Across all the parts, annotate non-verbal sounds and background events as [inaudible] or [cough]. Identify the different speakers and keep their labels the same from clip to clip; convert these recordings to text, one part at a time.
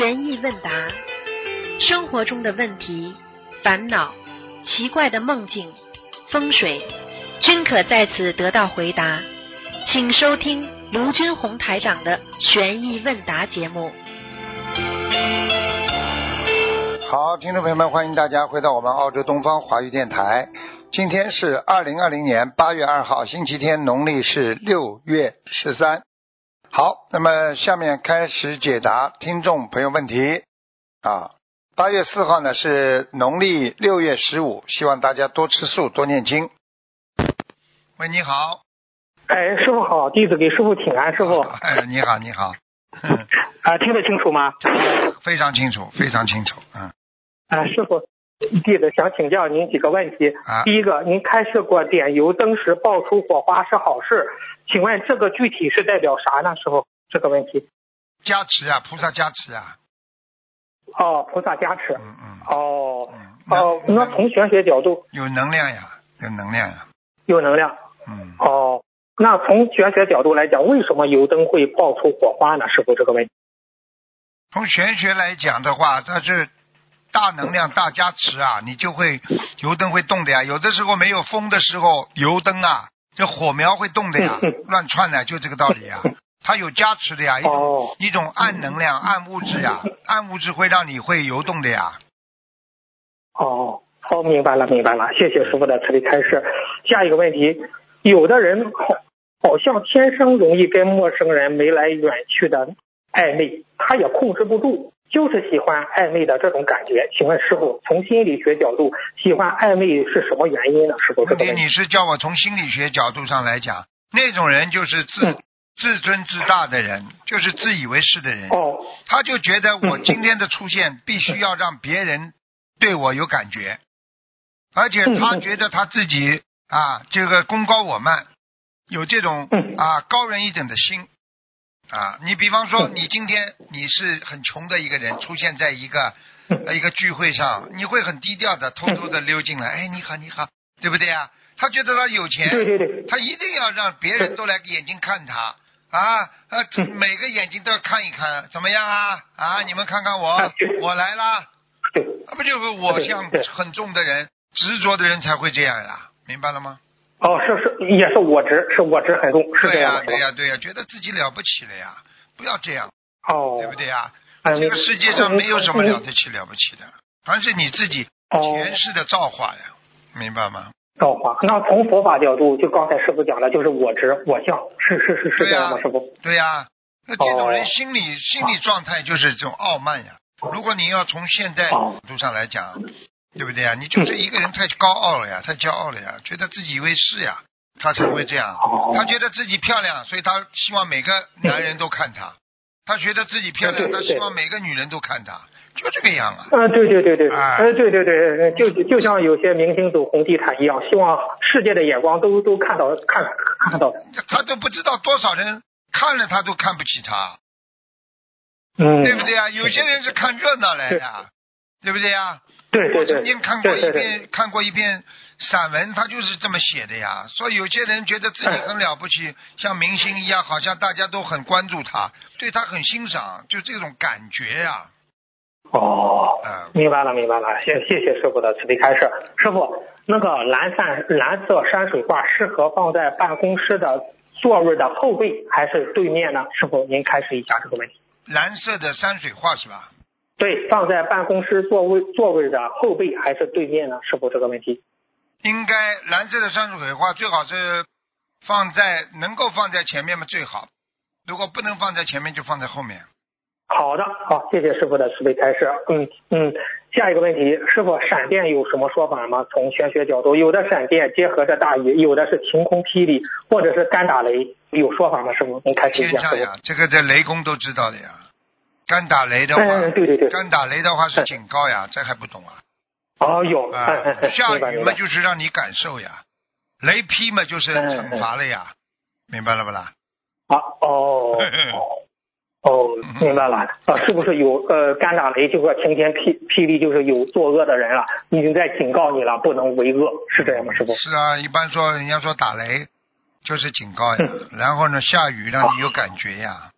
Speaker 1: 悬疑问答，生活中的问题、烦恼、奇怪的梦境、风水，均可在此得到回答。请收听卢军红台长的悬疑问答节目。
Speaker 2: 好，听众朋友们，欢迎大家回到我们澳洲东方华语电台。今天是二零二零年八月二号，星期天，农历是六月十三。好，那么下面开始解答听众朋友问题啊。八月四号呢是农历六月十五，希望大家多吃素，多念经。喂，你好。
Speaker 3: 哎，师傅好，弟子给师傅请安，师傅。
Speaker 2: 哎，你好，你好。[laughs]
Speaker 3: 啊，听得清楚吗？
Speaker 2: 非常清楚，非常清楚，嗯。
Speaker 3: 啊，师傅，弟子想请教您几个问题。
Speaker 2: 啊
Speaker 3: 第一个，您开示过点油灯时爆出火花是好事，请问这个具体是代表啥呢？师傅，这个问题。
Speaker 2: 加持啊，菩萨加持啊，
Speaker 3: 哦，菩萨加持。
Speaker 2: 嗯嗯
Speaker 3: 哦
Speaker 2: 嗯。
Speaker 3: 哦，那从玄学角度
Speaker 2: 有能量呀，有能量呀，
Speaker 3: 有能量。
Speaker 2: 嗯。
Speaker 3: 哦，那从玄学角度来讲，为什么油灯会爆出火花呢？师傅，这个问题。
Speaker 2: 从玄学来讲的话，它是大能量、大加持啊，你就会油灯会动的呀。有的时候没有风的时候，油灯啊，这火苗会动的呀
Speaker 3: 嗯，[laughs]
Speaker 2: 乱窜的，就这个道理呀。它有加持的呀，一种
Speaker 3: 哦
Speaker 2: 一种暗能量、暗物质呀，暗物质会让你会游动的呀。
Speaker 3: 哦，好，明白了，明白了，谢谢师傅的慈悲开示。下一个问题，有的人好好像天生容易跟陌生人眉来眼去的暧昧，他也控制不住，就是喜欢暧昧的这种感觉。请问师傅，从心理学角度，喜欢暧昧是什么原因呢？师傅，这
Speaker 2: 问
Speaker 3: 题。
Speaker 2: 你是叫我从心理学角度上来讲，那种人就是自
Speaker 3: 嗯
Speaker 2: 自尊自大的人，就是自以为是的人。
Speaker 3: 哦，
Speaker 2: 他就觉得我
Speaker 3: 嗯
Speaker 2: 今天的出现必须要让别人对我有感觉，而且他觉得他自己啊，这个功高我慢，有这种
Speaker 3: 嗯
Speaker 2: 啊高人一等的心啊。你比方说，
Speaker 3: 嗯
Speaker 2: 你今天你是很穷的一个人，出现在一个一个聚会上，你会很低调的偷偷的溜进来，哎，你好，你好，对不对啊？他觉得他有钱，
Speaker 3: 对对对，
Speaker 2: 他一定要让别人都来眼睛看他啊，呃，
Speaker 3: 嗯
Speaker 2: 每个眼睛都要看一看，怎么样啊？啊，你们看看我我来啦，
Speaker 3: 对，
Speaker 2: 啊，不就是我相
Speaker 3: 对对
Speaker 2: 很重的人，执着的人才会这样呀，明白了吗？
Speaker 3: 哦，是是，也是我执，是我执很重，是这
Speaker 2: 对呀、
Speaker 3: 样的，是吧？
Speaker 2: 对呀、对呀、觉得自己了不起了呀，不要这样，
Speaker 3: 哦，
Speaker 2: 对不对呀？
Speaker 3: 哎？
Speaker 2: 这个世界上没有什么了
Speaker 3: 嗯
Speaker 2: 得起了不起的，凡是你自己
Speaker 3: 哦
Speaker 2: 前世的造化呀，明白吗？
Speaker 3: 造化。那从佛法角度，就刚才师傅讲的，就是我执我相，是是是是
Speaker 2: 对呀
Speaker 3: 这样吗？师傅？
Speaker 2: 对呀、那这种人
Speaker 3: 哦
Speaker 2: 心理、心理状态就是这种傲慢呀。如果你要从现在
Speaker 3: 哦
Speaker 2: 角度上来讲，对不对呀？你就是一个人太高傲了呀，太骄傲了呀，觉得自己以为是呀，他才会这样。
Speaker 3: 哦
Speaker 2: 他觉得自己漂亮，所以他希望每个男人都看他。他觉得自己漂亮，
Speaker 3: 对对
Speaker 2: 他希望每个女人都看他，就这个样啊。
Speaker 3: 嗯，对对对对，
Speaker 2: 哎
Speaker 3: 呃，对对对，就就像有些明星走红地毯一样，希望世界的眼光都都看到看看到。
Speaker 2: 他都不知道多少人看了他都看不起他，
Speaker 3: 嗯，
Speaker 2: 对不对啊？有些人是看热闹来的，对不对呀？
Speaker 3: 对对对，
Speaker 2: 我曾经看过一篇看过一篇散文，他就是这么写的呀。说有些人觉得自己很了不起，像明星一样，好像大家都很关注他，对他很欣赏，就这种感觉呀。
Speaker 3: 哦，
Speaker 2: 嗯，
Speaker 3: 明白了明白了，谢谢谢师傅的慈悲开示。师傅，那个蓝山蓝色山水画适合放在办公室的座位的后背还是对面呢？师傅，您开始一下这个问题。
Speaker 2: 蓝色的山水画是吧？
Speaker 3: 对，放在办公室座位座位的后背还是对面呢？师傅，这个问题。
Speaker 2: 应该蓝色的山水画最好是放在能够放在前面嘛最好，如果不能放在前面就放在后面。
Speaker 3: 好的，好，谢谢师傅的慈悲开示。嗯嗯，下一个问题，师傅，闪电有什么说法吗？从玄学角度，有的闪电结合着大雨，有的是晴空霹雳，或者是干打雷，有说法吗？师傅，您开始一下。师
Speaker 2: 天上呀，这个在雷公都知道的呀。干打雷的。话，
Speaker 3: 嗯，对对对。
Speaker 2: 干打雷的话是警告呀，这还不懂啊？
Speaker 3: 哦，有。
Speaker 2: 啊
Speaker 3: 嗯嗯嗯，
Speaker 2: 下雨嘛。就是让你感受呀，雷劈嘛就是惩罚了呀，明白了不啦？
Speaker 3: 啊哦哦，明白了啊，是不是有呃干打雷就说晴天霹霹雳就是有作恶的人了，已经在警告你了，不能为恶，是这样吗？师傅？
Speaker 2: 是啊，一般说人家说打雷就是警告呀，然后呢下雨让你有感觉呀，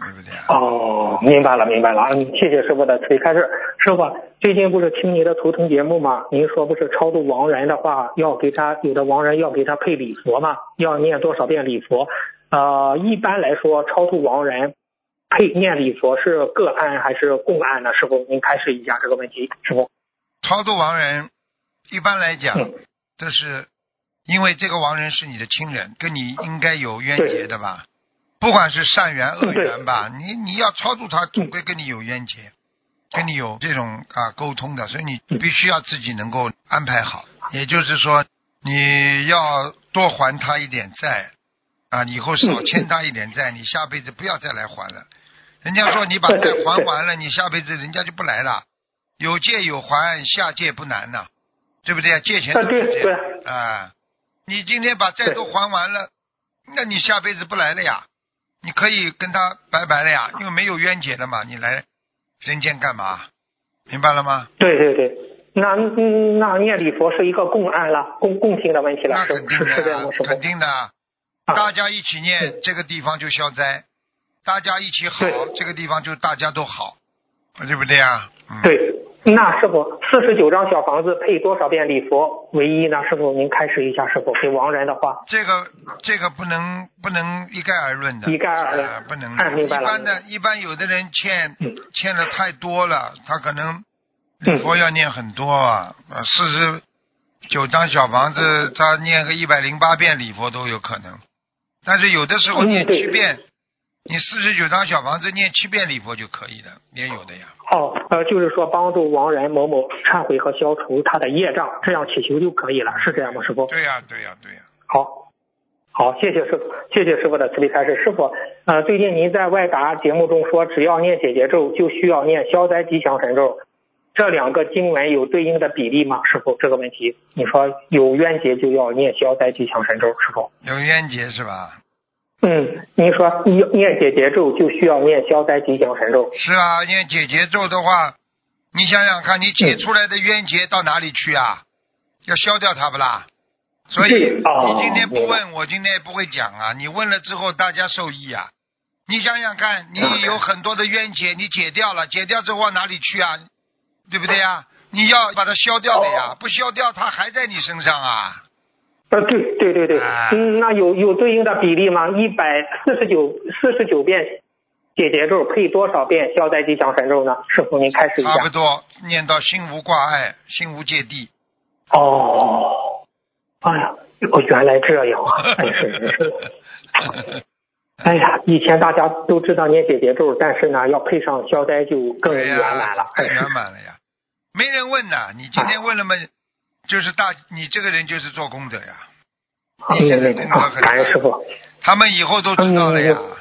Speaker 2: 对不对啊？
Speaker 3: 哦，明白了，明白了。嗯，谢谢师傅的慈悲开示。师傅，最近不是听您的图腾节目吗？您说不是超度亡人的话，要给他有的亡人要给他配礼佛吗？要念多少遍礼佛？呃，一般来说，超度亡人配念礼佛是个案还是共案呢？师傅，您开示一下这个问题。师傅，
Speaker 2: 超度亡人，一般来讲
Speaker 3: 嗯，
Speaker 2: 这是因为这个亡人是你的亲人，跟你应该有冤结的吧？不管是善缘恶缘吧，你你要超度他，总归跟你有冤结，跟你有这种啊沟通的，所以你必须要自己能够安排好。也就是说，你要多还他一点债啊，以后少欠他一点债，你下辈子不要再来还了。人家说你把债还完了，你下辈子人家就不来了。有借有还，下借不难呐、对不对？借钱都是这样啊。你今天把债都还完了，那你下辈子不来了呀？你可以跟他拜拜了呀，因为没有冤结了嘛。你来人间干嘛？明白了吗？
Speaker 3: 对对对，那嗯那念礼佛是一个共案了，共共性的问题了，
Speaker 2: 那肯定的肯？定的。
Speaker 3: 啊
Speaker 2: 大家一起念，这个地方就消灾；大家一起好，这个地方就大家都好，对不对啊？嗯。
Speaker 3: 对，那师傅四十九张小房子配多少遍礼佛唯一呢？师傅您开始一下，师傅给亡人的话。
Speaker 2: 这个这个不能不能一概而论的，
Speaker 3: 一概而论
Speaker 2: 呃不能
Speaker 3: 哎明白了
Speaker 2: 一般的，一般有的人欠
Speaker 3: 嗯
Speaker 2: 欠的太多了，他可能
Speaker 3: 礼
Speaker 2: 佛要念很多啊，呃四十九张小房子，他念个一百零八遍礼佛都有可能。但是有的时候
Speaker 3: 嗯
Speaker 2: 念
Speaker 3: 对
Speaker 2: 七遍，你四十九张小房子念七遍礼佛就可以了，也有的呀。
Speaker 3: 哦，呃，就是说帮助亡人某某忏悔和消除他的业障，这样祈求就可以了，是这样吗，师傅？
Speaker 2: 对呀、对呀、对呀、
Speaker 3: 好，好，谢谢师傅，谢谢师傅的慈悲开示。师傅，呃，最近您在外答节目中说，只要念解结咒，就需要念消灾吉祥神咒，这两个经文有对应的比例吗？师傅，这个问题，你说有冤结就要念消灾吉祥神咒，师傅？
Speaker 2: 有冤结是吧？
Speaker 3: 嗯，您说念念解结咒就需要念消灾吉祥神咒？
Speaker 2: 是啊，念解结咒的话，你想想看，你解出来的冤结到哪里去啊？要消掉它不啦？所以
Speaker 3: 哦
Speaker 2: 你今天不问，我今天也不会讲啊。你问了之后，大家受益啊。你想想看，你有很多的冤结，你解掉了，解掉之后往哪里去啊？对不对呀？你要把它消掉的呀，不消掉它还在你身上啊。
Speaker 3: 呃，对对对对，
Speaker 2: 哎
Speaker 3: 嗯，那有有对应的比例吗？一百四十九四十九遍解结咒配多少遍消灾吉祥神咒呢？师傅您开始一下。
Speaker 2: 差不多念到心无挂碍，心无芥蒂。
Speaker 3: 哦，哎呀，哦，原来这样啊！哎，是是是。[laughs] 哎呀，以前大家都知道念解结咒，但是呢，要配上消灾就更圆，满了。哎
Speaker 2: 更圆满了呀。没人问呐，你今天问了嘛，就是大，你这个人就是做功德呀。
Speaker 3: 嗯嗯嗯啊，感恩师傅。
Speaker 2: 他们以后都知道了呀，
Speaker 3: 嗯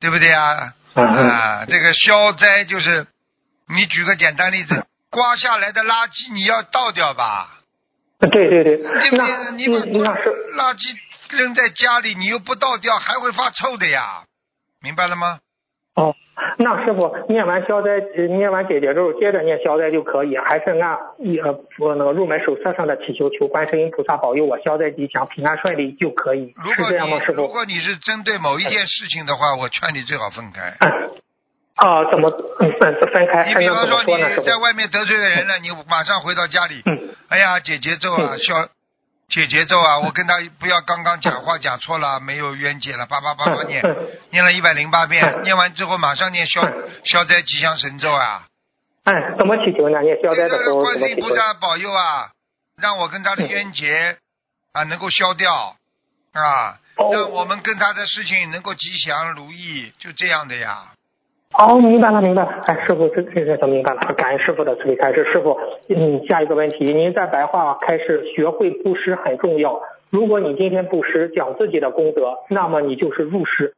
Speaker 2: 对不对呀？啊，这个消灾就是，你举个简单例子，刮下来的垃圾你要倒掉吧，
Speaker 3: 对对对，
Speaker 2: 对不
Speaker 3: 那
Speaker 2: 对？你把垃圾扔在家里，你又不倒掉，还会发臭的呀，明白了吗？
Speaker 3: 哦，[laughs] 那师傅念完消灾，呃念完解结咒，接着念消灾就可以，还是按一呃我那个入门手册上的祈求，求观世音菩萨保佑我消灾吉祥、平安顺利就可以，
Speaker 2: 如果
Speaker 3: 是这样吗，师傅？
Speaker 2: 你如果你是针对某一件事情的话，我劝你最好分开。
Speaker 3: 嗯，啊，怎么嗯分分开？
Speaker 2: 你比方说你在？外面得罪了人了，你马上回到家里，
Speaker 3: 嗯
Speaker 2: 哎呀，解结咒啊，
Speaker 3: 嗯
Speaker 2: 消解节奏啊，[laughs] 我跟他不要刚刚讲话讲错了，[laughs] 没有冤结了，叭叭叭叭念，
Speaker 3: 嗯 [laughs]
Speaker 2: 念了一百零八遍，
Speaker 3: 嗯
Speaker 2: 念完之后马上念消
Speaker 3: 嗯
Speaker 2: 消灾吉祥神咒啊，
Speaker 3: 哎，怎么祈求呢？念消灾的
Speaker 2: 观世音菩？萨保佑啊，让我跟他的冤结啊能够消掉啊，
Speaker 3: 哦
Speaker 2: 让我们跟他的事情能够吉祥如意，就这样的呀。
Speaker 3: 哦，明白了，明白了。哎，师傅，这这这都明白了。感恩师傅的慈悲开示。师傅，嗯，下一个问题，您在白话开示，学会布施很重要。如果你今天布施讲自己的功德，那么你就是入世；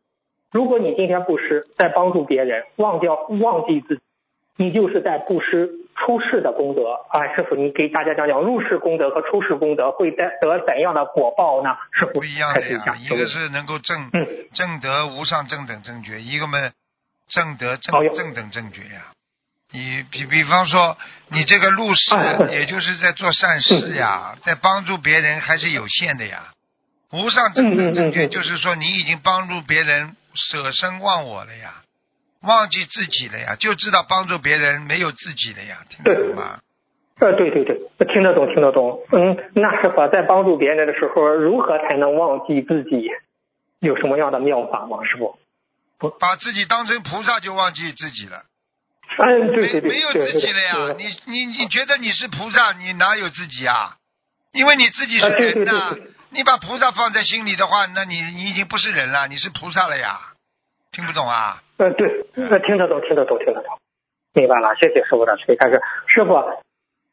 Speaker 3: 如果你今天布施在帮助别人，忘掉忘记自己，你就是在布施出世的功德。哎，师傅，你给大家讲讲入世功德和出世功德会得得怎样的果报呢？师傅
Speaker 2: 不一样的呀，。一个是能够正
Speaker 3: 嗯
Speaker 2: 正德无上正等正觉，一个嘛正德正正等正觉呀。你比比方说，你这个入世也就是在做善事呀，在帮助别人还是有限的呀。无上正等正觉，就是说你已经帮助别人舍身忘我了呀。忘记自己了呀，就知道帮助别人，没有自己了呀，听得懂吗？
Speaker 3: 呃，对对对，听得懂，听得懂。嗯，那师傅在帮助别人的时候，如何才能忘记自己？有什么样的妙法吗？师傅？
Speaker 2: 把自己当成菩萨就忘记自己了。
Speaker 3: 嗯，对对对，
Speaker 2: 没有自己了呀！你你你觉得你是菩萨，你哪有自己啊？因为你自己是人呐。你把菩萨放在心里的话，那你你已经不是人了，你是菩萨了呀。听不懂啊？
Speaker 3: 嗯，对，那听得懂，听得懂，听得懂。明白了，谢谢师傅的以开始。师傅，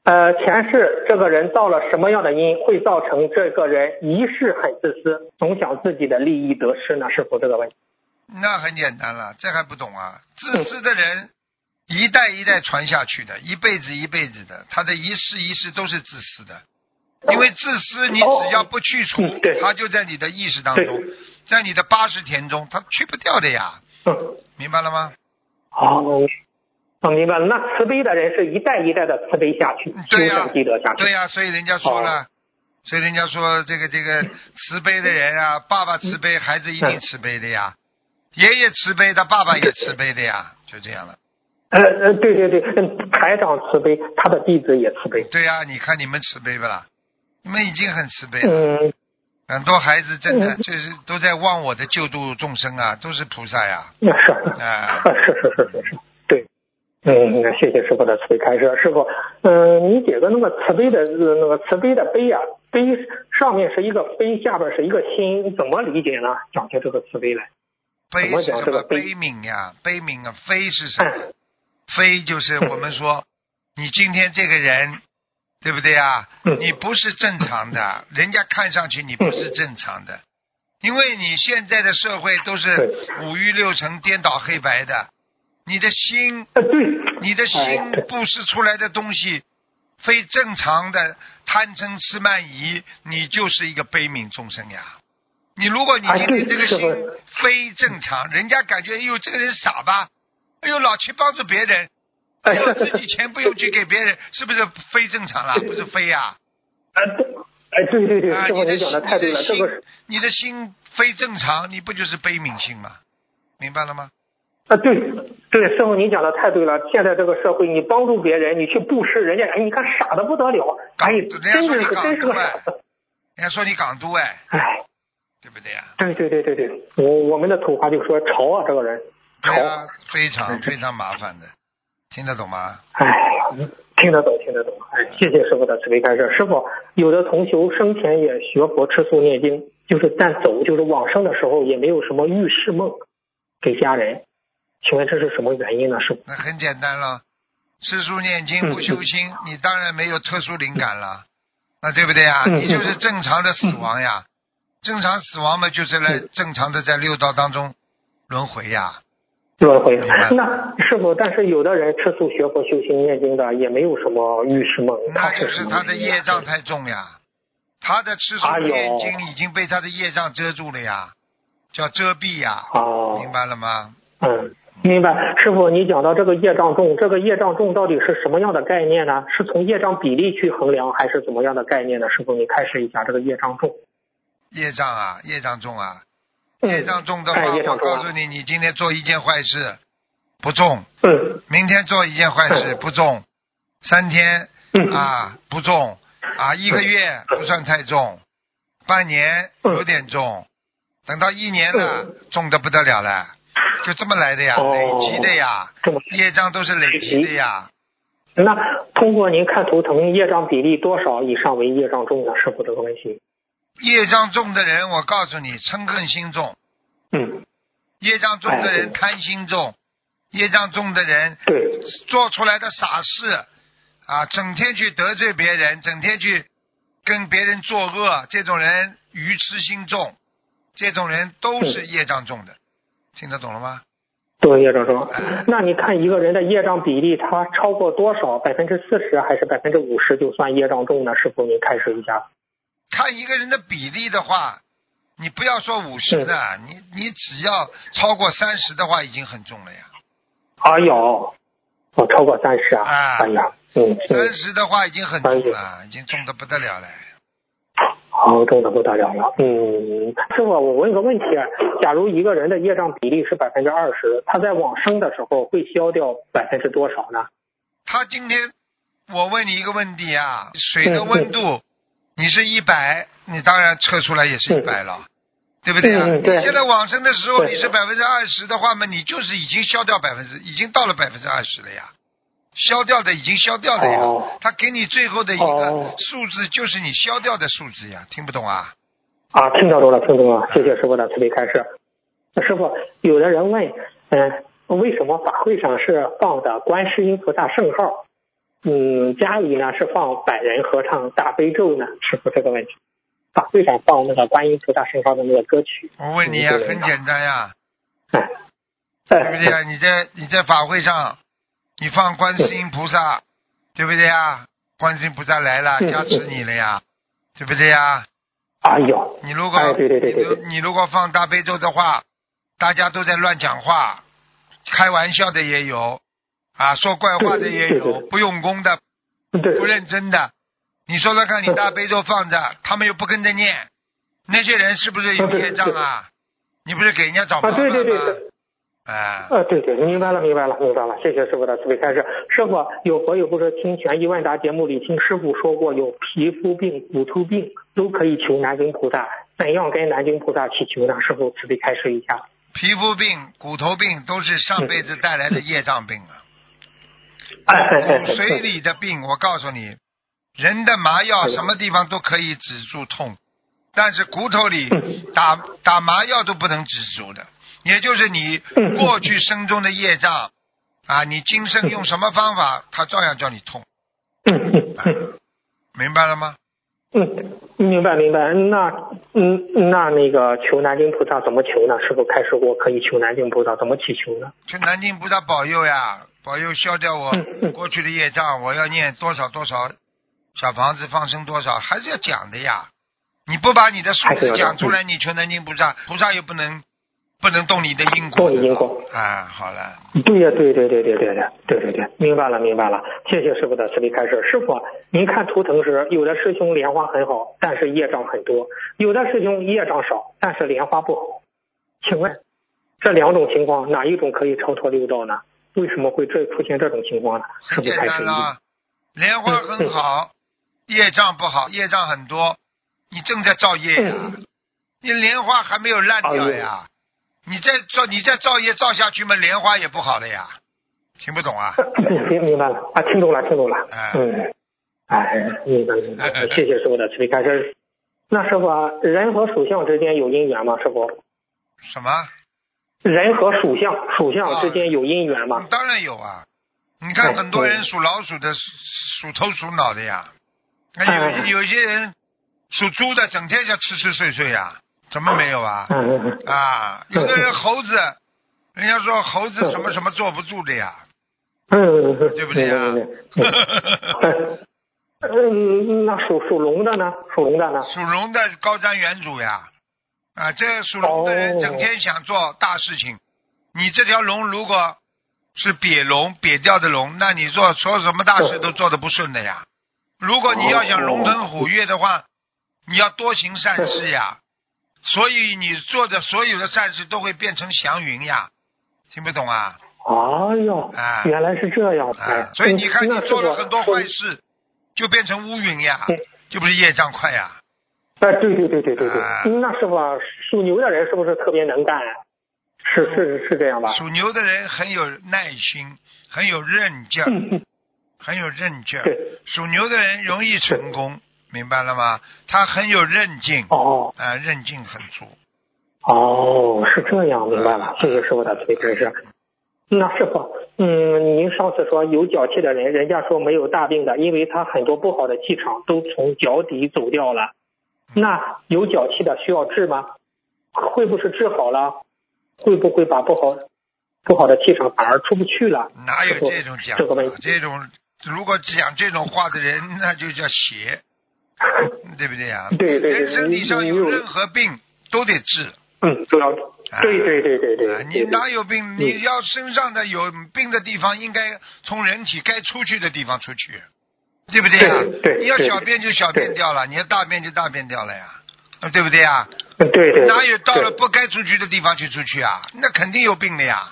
Speaker 3: 呃，前世这个人造了什么样的因，会造成这个人一世很自私，总想自己的利益得失呢？师傅这个问题。
Speaker 2: 那很简单了，这还不懂啊？自私的人。一代一代传下去的，一辈子一辈子的，他的一世一世都是自私的。因为自私，你只要不去除，他就在你的意识当中，在你的八十田中，他去不掉的呀。明白了吗？
Speaker 3: 好，我明白了。那慈悲的人是一代一代的慈悲下去，
Speaker 2: 对呀，
Speaker 3: 积德下去。
Speaker 2: 对呀，所以人家说了，所以人家说这个这个慈悲的人啊，爸爸慈悲，孩子一定慈悲的呀。爷爷慈悲，他爸爸也慈悲的呀，[laughs] 就这样了。
Speaker 3: 呃呃，对对对，嗯，台长慈悲，他的弟子也慈悲。
Speaker 2: 对呀，你看你们慈悲不啦？你们已经很慈悲了。嗯。很多孩子真的就是都在忘我的救度众生啊，都是菩萨呀。
Speaker 3: 那是。啊，是是是是是，对。嗯，那谢谢师傅的慈悲开示。师傅，嗯，你解个那个慈悲的那个慈悲的悲啊，悲上面是一个悲，下边是一个心，怎么理解呢？讲解这个慈悲来。
Speaker 2: 悲是什么？悲悯呀，悲悯啊，非是什么？非就是我们说，你今天这个人，对不对啊？你不是正常的，[laughs] 人家看上去你不是正常的，因为你现在的社会都是五欲六尘颠倒黑白的，你的心，你的心布施出来的东西非正常的贪嗔痴慢疑，你就是一个悲悯众生呀。你如果你今天这个心非正常，人家感觉哎呦这个人傻吧？哎呦，老去帮助别人，哎呦，自己钱不用去给别人，[laughs] 是不是非正常了？不是非呀？
Speaker 3: 哎，哎，对对对，师傅你讲的太对了，这个
Speaker 2: 你的心非正常，你不就是悲悯心吗？明白了吗？
Speaker 3: 啊，对对，师傅你讲的太对了。现在这个社会，你帮助别人，你去布施，人家哎，你看傻的不得了，哎，真是个真是个傻子。
Speaker 2: 人家说你港督哎，
Speaker 3: 哎，
Speaker 2: 对不对呀？
Speaker 3: 对对对对对，我我们的土话就说潮啊，这个人。
Speaker 2: 潮啊，非常非常麻烦的，听得懂吗？
Speaker 3: 哎，听得懂，听得懂。哎，谢谢师傅的慈悲开示。师傅，有的同修生前也学佛吃素念经，就是但走就是往生的时候也没有什么预示梦给家人，请问这是什么原因呢？师傅？
Speaker 2: 那很简单了，吃素念经不修心，你当然没有特殊灵感了，那对不对呀？你就是正常的死亡呀，正常死亡嘛，就是来正常的在六道当中轮回呀。
Speaker 3: 轮回，那师傅，但是有的人吃素学佛修行念经的，也没有什么预示梦。
Speaker 2: 那就是他的业障太重呀，他的吃素念经已经被他的业障遮住了呀，叫遮蔽呀。哦，明白了吗？
Speaker 3: 嗯，明白。师傅，你讲到这个业障重，这个业障重到底是什么样的概念呢？是从业障比例去衡量，还是怎么样的概念呢？师傅，你开始一下这个业障重。
Speaker 2: 业障啊，业障重啊。业障重的话，我告诉你，你今天做一件坏事不重，明天做一件坏事不重，三天啊不重啊一个月不算太重，半年有点重，等到一年了重的不得了了，就这么来的呀，累积的呀，业障都是累积的呀。
Speaker 3: 那通过您看图腾，业障比例多少以上为业障重的？师傅这个问题。
Speaker 2: 业障重的人，我告诉你，嗔恨心重。
Speaker 3: 嗯。
Speaker 2: 业障重的人贪心重，业障重的人对做出来的傻事啊，整天去得罪别人，整天去跟别人作恶，这种人愚痴心重，这种人都是业障重的。听得懂了吗？
Speaker 3: 对，业障重。那你看一个人的业障比例，他超过多少？百分之四十还是百分之五十就算业障重呢？师傅，您开始一下。
Speaker 2: 看一个人的比例的话，你不要说五十的，你你只要超过三十的话，已经很重了呀。
Speaker 3: 哎呦，我，超过三十啊！哎呀，嗯，
Speaker 2: 三十的话已经很重了，已经重的不得了了。
Speaker 3: 好，重的不得了了。嗯，师傅，我问个问题，假如一个人的业障比例是百分之二十，他在往生的时候会消掉百分之多少呢？
Speaker 2: 他今天，我问你一个问题啊，水的温度，你是一百，你当然测出来也是一百了，对不对啊？
Speaker 3: 嗯嗯对
Speaker 2: 现在往生的时候你是百分之二十的话嘛，你就是已经消掉百分之，已经到了百分之二十了呀，消掉的已经消掉了呀，
Speaker 3: 哦
Speaker 2: 他给你最后的一个
Speaker 3: 哦
Speaker 2: 数字就是你消掉的数字呀，听不懂啊？
Speaker 3: 啊，听懂了，听懂了，谢谢师傅的慈悲开示。那师傅，有的人问，嗯、为什么法会上是放的观世音菩萨圣号？嗯，家里呢是放百人合唱大悲咒呢？师傅这个问题，法会上放那个观音菩萨圣号的那个歌曲，
Speaker 2: 我问你啊，
Speaker 3: 嗯对
Speaker 2: 很简单呀，
Speaker 3: 哎，
Speaker 2: 对不对啊？你在你在法会上，你放观世音菩萨，对不对呀？观世音菩萨来了，
Speaker 3: 嗯
Speaker 2: 加持你了呀，对不对呀？
Speaker 3: 哎呦，
Speaker 2: 你如果
Speaker 3: 哎对对对
Speaker 2: 你如果放大悲咒的话，大家都在乱讲话，开玩笑的也有，啊，说怪话的也有，不用功的，
Speaker 3: 对
Speaker 2: 不认真的。你说说看，你大悲咒放着，他们又不跟着念，那些人是不是有业障啊？你不是给人家找麻
Speaker 3: 啊，
Speaker 2: 烦吗？
Speaker 3: 对对对对。
Speaker 2: 哎，
Speaker 3: 呃，对对，明白了，明白了，明白了，谢谢师傅的慈悲开示。师傅，有佛友不是听权益万达节目里听师傅说过，有皮肤病、骨头病都可以求南京菩萨，怎样跟南京菩萨祈求呢？师傅慈悲开示一下。
Speaker 2: 皮肤病、骨头病都是上辈子带来的业障病啊。[laughs] 骨髓里的病，我告诉你，人的麻药什么地方都可以止住痛，但是骨头里 [laughs] 打打麻药都不能止住的，也就是你 [laughs] 过去生中的业障啊，你今生用什么方法，它照样叫你痛，明白了吗？
Speaker 3: 嗯，明白明白。那嗯那那个求南京菩萨怎么求呢？师傅开始我可以求南京菩萨怎么祈求呢？
Speaker 2: 求南京菩萨保佑呀，保佑消掉我过去的业障，我要念多少多少小房子放生多少，还是要讲的呀。你不把你的数字
Speaker 3: 讲
Speaker 2: 讲出来，你求南京菩萨，菩萨又不能不能动你的因果。
Speaker 3: 动你因果
Speaker 2: 啊，好了，
Speaker 3: 对呀，对对对对对对对对对，明白了明白了，谢谢师傅的慈悲开示。师傅，您看图腾时，有的师兄莲花很好，但是业障很多；有的师兄业障少，但是莲花不好。请问这两种情况哪一种可以超脱六道呢？为什么会这出现这种情况呢？师
Speaker 2: 很简。单了。莲花很好，业障不好，业障很多，你正在造业呀。
Speaker 3: 嗯
Speaker 2: 你莲花还没有烂掉呀，你再造你再造业造下去嘛，莲花也不好了呀。听不懂啊？
Speaker 3: 明明白了啊，听懂了听懂了。
Speaker 2: 哎
Speaker 3: 嗯，哎，明白明白，[laughs] 谢谢师傅的慈悲开示。那师傅啊，人和属相之间有姻缘吗？师傅？
Speaker 2: 什么？
Speaker 3: 人和属相属相之间有姻缘吗？
Speaker 2: 当然有啊！你看很多人属老鼠的，属头属脑的呀。那
Speaker 3: 嗯
Speaker 2: 有有些人属猪的，整天就吃吃睡睡呀，怎么没有啊？啊，有的人猴子，人家说猴子什么什么坐不住的呀，
Speaker 3: 嗯，
Speaker 2: 对不对呀？
Speaker 3: 那属属龙的呢？属龙的呢？
Speaker 2: 属龙的高瞻远瞩呀，啊，这属龙的人
Speaker 3: 哦
Speaker 2: 整天想做大事情。你这条龙如果是瘪龙瘪掉的龙，那你做说什么大事都做得不顺的呀。如果你要想龙腾虎跃的话，你要多行善事呀。所以你做的所有的善事都会变成祥云呀，听不懂啊？
Speaker 3: 哎呦
Speaker 2: 啊，
Speaker 3: 原来是这样。
Speaker 2: 啊，所以你看你做了很多坏。事，就变成乌云呀
Speaker 3: 嗯，
Speaker 2: 就不是业障快呀。
Speaker 3: 哎，对对对对对
Speaker 2: 啊
Speaker 3: 对，那师傅啊属牛的人是不是特别能干？是是是这样吧？
Speaker 2: 属牛的人很有耐心，很有韧劲儿，
Speaker 3: 嗯嗯，
Speaker 2: 很有韧劲儿。
Speaker 3: 对。
Speaker 2: 属牛的人容易成功，明白了吗？他很有韧劲，
Speaker 3: 哦
Speaker 2: 啊，韧劲很足。
Speaker 3: 哦，是这样，明白了。谢谢师傅的慈悲开示。那师傅，嗯，您上次说有脚气的人，人家说没有大病的，因为他很多不好的气场都从脚底走掉了。那有脚气的需要治吗？会不会治好了？会不会把不好不好的气场反而出不去了？
Speaker 2: 哪有这种讲？
Speaker 3: 这个问题
Speaker 2: 这种如果讲这种话的人，那就叫邪，[laughs] 对不对呀？
Speaker 3: 对对对
Speaker 2: 人身体上
Speaker 3: 有
Speaker 2: 有任何病都得治。
Speaker 3: 嗯，都要。对对对对对
Speaker 2: 啊，你哪有病？你要身上的有病的地方，应该从人体该出去的地方出去，对不对呀？
Speaker 3: 对对
Speaker 2: 你要小便就小便掉了，你要大便就大便掉了呀，对不对呀？
Speaker 3: 对对，
Speaker 2: 哪有到了不该出去的地方去出去啊？那肯定有病的呀，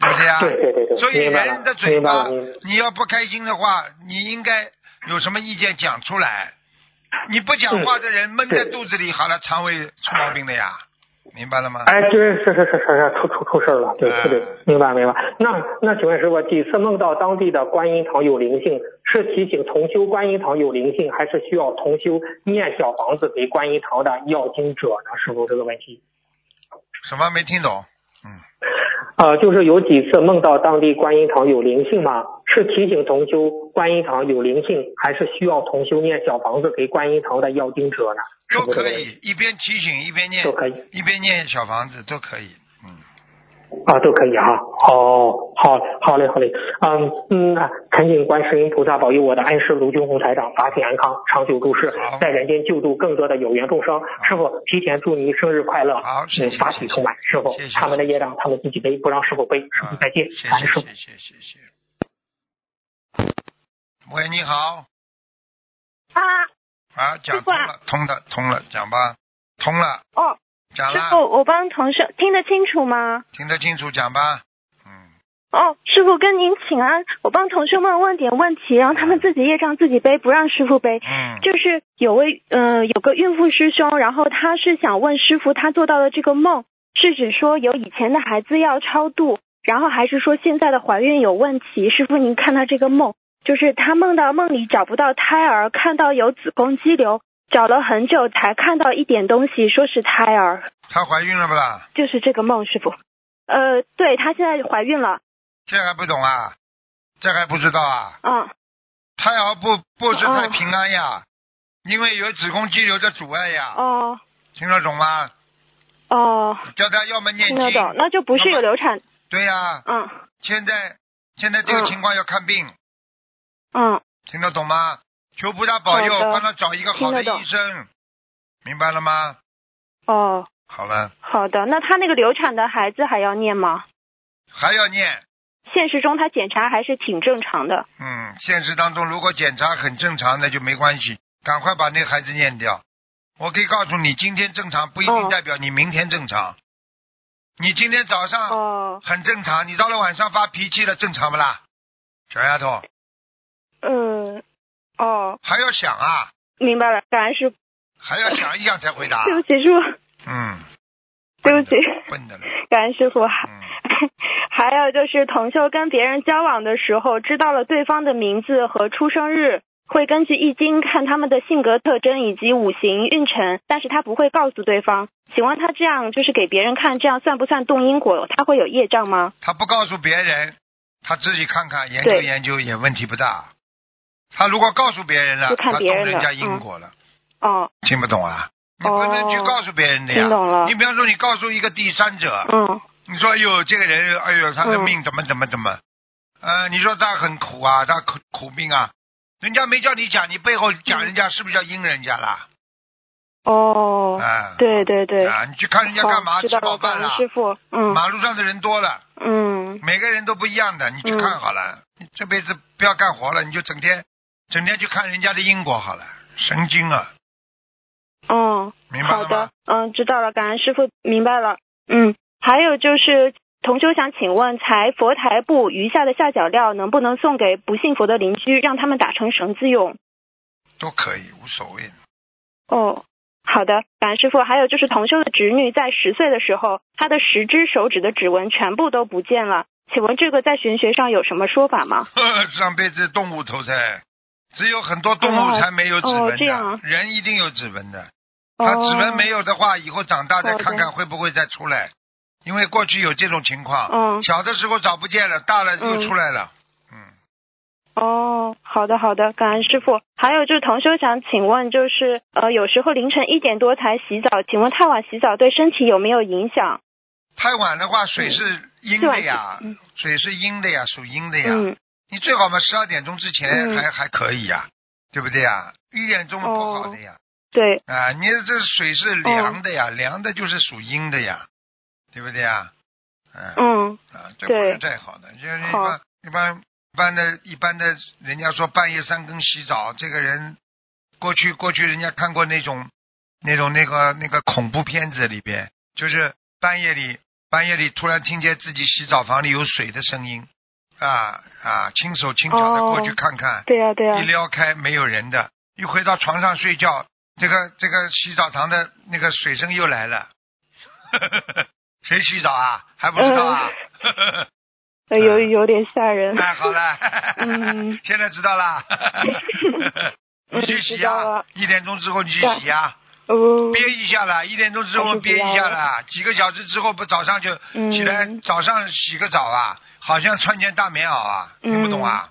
Speaker 2: 对不对呀？
Speaker 3: 对对对对
Speaker 2: 所以人的嘴巴你要不开心的话，你应该有什么意见讲出来。你不讲话的人闷在肚子里，好了，肠胃出毛病的呀，明白了吗？
Speaker 3: 哎，对，是是是是是，出出出事儿了，对对，明白明白。那那请问师傅，几次梦到当地的观音堂有灵性，是提醒重修观音堂有灵性，还是需要重修念小房子给观音堂的要经者呢？师傅这个问题。
Speaker 2: 什么没听懂？嗯，
Speaker 3: 呃，就是有几次梦到当地观音堂有灵性吗？是提醒同修观音堂有灵性，还是需要同修念小房子给观音堂的要经者呢？
Speaker 2: 都可以，一边提醒一边念
Speaker 3: 都，可以
Speaker 2: 一边念小房子都可以。嗯，
Speaker 3: 啊，都可以哈。哦，好，好嘞，好嘞。嗯嗯，那恳请观世音菩萨保佑我的恩师卢军红台长法体安康，长久住世，在人间救助更多的有缘众生。师傅，提前祝您生日快乐，
Speaker 2: 好谢谢
Speaker 3: 嗯法体充满。师傅
Speaker 2: 谢谢，
Speaker 3: 他们的业障他们自己背，不让师傅背。师傅再见，
Speaker 2: 谢
Speaker 3: 感恩师傅。
Speaker 2: 谢谢谢谢谢。喂，你好，
Speaker 4: 啊，
Speaker 2: 啊，讲通了，通了，通了，讲吧，通了，
Speaker 4: 哦，师傅，我帮同事听得清楚吗？
Speaker 2: 听得清楚，讲吧。嗯，
Speaker 4: 哦，师傅跟您请安，我帮同事们问点问题，让他们自己业障自己背，不让师傅背。
Speaker 2: 嗯，
Speaker 4: 就是有位呃有个孕妇师兄，然后他是想问师傅，他做到的这个梦是指说有以前的孩子要超度，然后还是说现在的怀孕有问题？师傅您看他这个梦，就是他梦到梦里找不到胎儿，看到有子宫肌瘤，找了很久才看到一点东西，说是胎儿，
Speaker 2: 她怀孕了不啦？
Speaker 4: 就是这个梦，师傅。呃，对她现在怀孕了，
Speaker 2: 这还不懂啊？这还不知道啊？
Speaker 4: 嗯，
Speaker 2: 胎儿不不是太
Speaker 4: 哦
Speaker 2: 平安呀，因为有子宫肌瘤的阻碍呀，
Speaker 4: 哦
Speaker 2: 听得懂吗？
Speaker 4: 哦，
Speaker 2: 叫她要么念经，
Speaker 4: 听得懂，那就不是有流产，
Speaker 2: 对呀、
Speaker 4: 嗯
Speaker 2: 现在现在这个
Speaker 4: 嗯
Speaker 2: 情况要看病，
Speaker 4: 嗯。
Speaker 2: 听得懂吗？求菩萨保佑，帮他找一个好的医生，明白了吗？
Speaker 4: 哦，
Speaker 2: 好了，
Speaker 4: 好的。那他那个流产的孩子还要念吗？
Speaker 2: 还要念。
Speaker 4: 现实中他检查还是挺正常的。
Speaker 2: 嗯，现实当中如果检查很正常，那就没关系，赶快把那孩子念掉。我可以告诉你，今天正常不一定
Speaker 4: 哦
Speaker 2: 代表你明天正常。你今天早上
Speaker 4: 哦，
Speaker 2: 很正常，你到了晚上发脾气了，正常不啦？小丫头
Speaker 4: 嗯，哦，
Speaker 2: 还要想啊，
Speaker 4: 明白了，感恩师傅。
Speaker 2: 还要想一想才回答。[laughs]
Speaker 4: 对不起，师傅，
Speaker 2: 嗯，
Speaker 4: 对不起，
Speaker 2: 笨的了。[laughs]
Speaker 4: 感恩师傅。
Speaker 2: 嗯，[laughs]
Speaker 4: 还有就是同修跟别人交往的时候，知道了对方的名字和出生日，会根据易经看他们的性格特征以及五行运程，但是他不会告诉对方。请问他这样就是给别人看，这样算不算动因果？他会有业障吗？
Speaker 2: 他不告诉别人，他自己看看研究研究也问题不大。他如果告诉别人了，
Speaker 4: 就看
Speaker 2: 他
Speaker 4: 别人的
Speaker 2: 动人家因果了，
Speaker 4: 哦，
Speaker 2: 听不懂啊？你不能去
Speaker 4: 哦
Speaker 2: 告诉别人的呀。你比方说，你告诉一个第三者，
Speaker 4: 嗯
Speaker 2: 你说哎呦这个人，哎呦他的
Speaker 4: 嗯
Speaker 2: 命怎么怎么怎么，呃，你说他很苦啊，他苦苦命啊，人家没叫你讲，你背后讲人家是不是叫阴人家啦？
Speaker 4: 哦，
Speaker 2: 啊，
Speaker 4: 对对对，
Speaker 2: 啊，你去看人家干嘛？吃饱饭了，
Speaker 4: 师傅。嗯
Speaker 2: 马路上的人多了。
Speaker 4: 嗯
Speaker 2: 每个人都不一样的，你去看好了。你这辈子不要干活了，你就整天整天去看人家的因果好了，神经啊，
Speaker 4: 哦，
Speaker 2: 明白了吗
Speaker 4: 好的？，嗯，知道了，感恩师傅，明白了。嗯，还有就是。同修想请问，裁佛台布余下的下脚料能不能送给不信佛的邻居，让他们打成绳子用？
Speaker 2: 都可以，无所谓。
Speaker 4: 哦，好的，感恩师傅。还有就是同修的侄女在十岁的时候，她的十只手指的指纹全部都不见了，请问这个在玄学上有什么说法吗？[laughs]
Speaker 2: 上辈子动物投胎，只有很多动物
Speaker 4: 哦
Speaker 2: 才没有指纹的，人一定有指纹的。
Speaker 4: 哦
Speaker 2: 他指纹没有的话，以后长大再看看会不会再出来，因为过去有这种情况，
Speaker 4: 嗯，
Speaker 2: 小的时候找不见了，大了又
Speaker 4: 嗯
Speaker 2: 出来了。嗯，
Speaker 4: 哦，好的好的，感恩师傅。还有就是同修想请问，就是呃，有时候凌晨一点多才洗澡，请问太晚洗澡对身体有没有影响？
Speaker 2: 太晚的话，水是阴的呀，
Speaker 4: 嗯
Speaker 2: 水是阴的呀，属阴的呀。
Speaker 4: 嗯，
Speaker 2: 你最好嘛，十二点钟之前
Speaker 4: 嗯
Speaker 2: 还、还可以呀，对不对呀？一点钟不好的呀。
Speaker 4: 对，
Speaker 2: 啊，你这水是凉的呀，凉的就是属阴的呀，对不对呀？嗯。
Speaker 4: 嗯
Speaker 2: 啊，这不是太好的，就是一
Speaker 4: 好
Speaker 2: 般一般一般的一般的，人家说半夜三更洗澡，这个人过去过去人家看过那种那种那个那个恐怖片子里边，就是半夜里半夜里突然听见自己洗澡房里有水的声音，啊啊，轻手轻脚的过去看看，
Speaker 4: 对呀、对呀、
Speaker 2: 一撩开没有人的，一回到床上睡觉，这个这个洗澡堂的那个水声又来了，[laughs] 谁洗澡啊？还不知道啊？
Speaker 4: 呃有有点吓人。
Speaker 2: 太好了，
Speaker 4: 嗯。[laughs]
Speaker 2: 现在知道了。[laughs] 你去
Speaker 4: 嗯
Speaker 2: 洗啊
Speaker 4: 了，
Speaker 2: 一点钟之后你去洗啊，
Speaker 4: 哦，
Speaker 2: 憋一下了，一点钟之后憋一下了，几个小时之后不早上就
Speaker 4: 嗯
Speaker 2: 起来，早上洗个澡啊，好像穿件大棉袄啊，听不懂啊？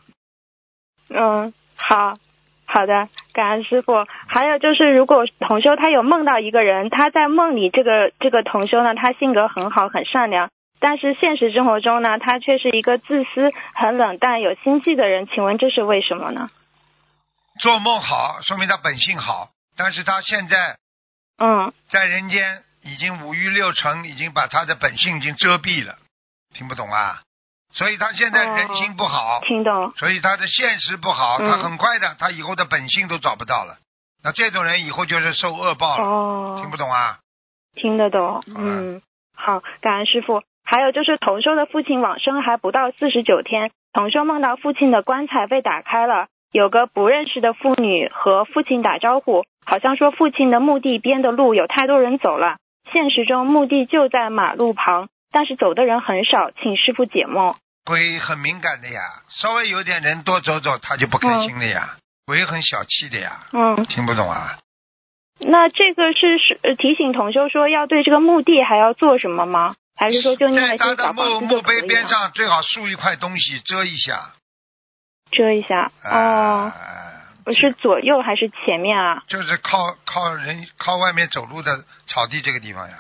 Speaker 4: 嗯，好，好的，感恩师傅。还有就是，如果同修他有梦到一个人，他在梦里这个这个同修呢，他性格很好，很善良，但是现实生活中呢，他却是一个自私、很冷淡、有心计的人。请问这是为什么呢？
Speaker 2: 做梦好，说明他本性好，但是他现在
Speaker 4: 嗯，
Speaker 2: 在人间已经五欲六尘，已经把他的本性已经遮蔽了，听不懂啊？所以他现在
Speaker 4: 哦
Speaker 2: 人心不好，
Speaker 4: 听懂。
Speaker 2: 所以他的现实不好，
Speaker 4: 嗯
Speaker 2: 他很快的，他以后的本性都找不到了。那这种人以后就是受恶报了，
Speaker 4: 哦，
Speaker 2: 听不懂啊？
Speaker 4: 听得懂，嗯，好，感恩师傅。还有就是同修的父亲往生还不到四十九天，同修梦到父亲的棺材被打开了，有个不认识的妇女和父亲打招呼，好像说父亲的墓地边的路有太多人走了，现实中墓地就在马路旁，但是走的人很少，请师傅解梦。
Speaker 2: 鬼很敏感的呀，稍微有点人多走走，他就不开心了呀。鬼很小气的呀，
Speaker 4: 嗯，
Speaker 2: 听不懂啊？
Speaker 4: 那这个是是呃提醒同修说要对这个墓地还要做什么吗？还是说就念
Speaker 2: 在他的
Speaker 4: 一些小
Speaker 2: 墓墓碑边？上最好竖一块东西遮一下。
Speaker 4: 遮一下哦。
Speaker 2: 啊
Speaker 4: 是左右还是前面啊？
Speaker 2: 就是靠靠人靠外面走路的草地这个地方呀。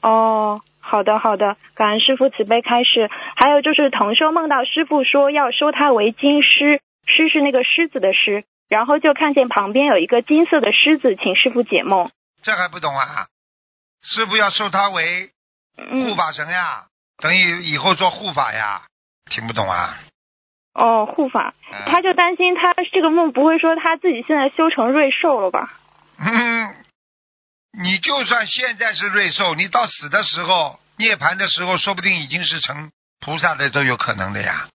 Speaker 4: 哦，好的好的，感恩师傅慈悲开示。还有就是同修梦到师傅说要收他为金狮，狮是那个狮子的狮，然后就看见旁边有一个金色的狮子，请师傅解梦。
Speaker 2: 这还不懂啊？师傅要收他为护
Speaker 4: 嗯，
Speaker 2: 法神呀，等于以后做护法呀，听不懂啊？
Speaker 4: 哦，护法，
Speaker 2: 嗯
Speaker 4: 他就担心他这个梦不会说他自己现在修成瑞兽了吧？
Speaker 2: 嗯，你就算现在是瑞兽，你到死的时候涅盘的时候，说不定已经是成菩萨的都有可能的呀。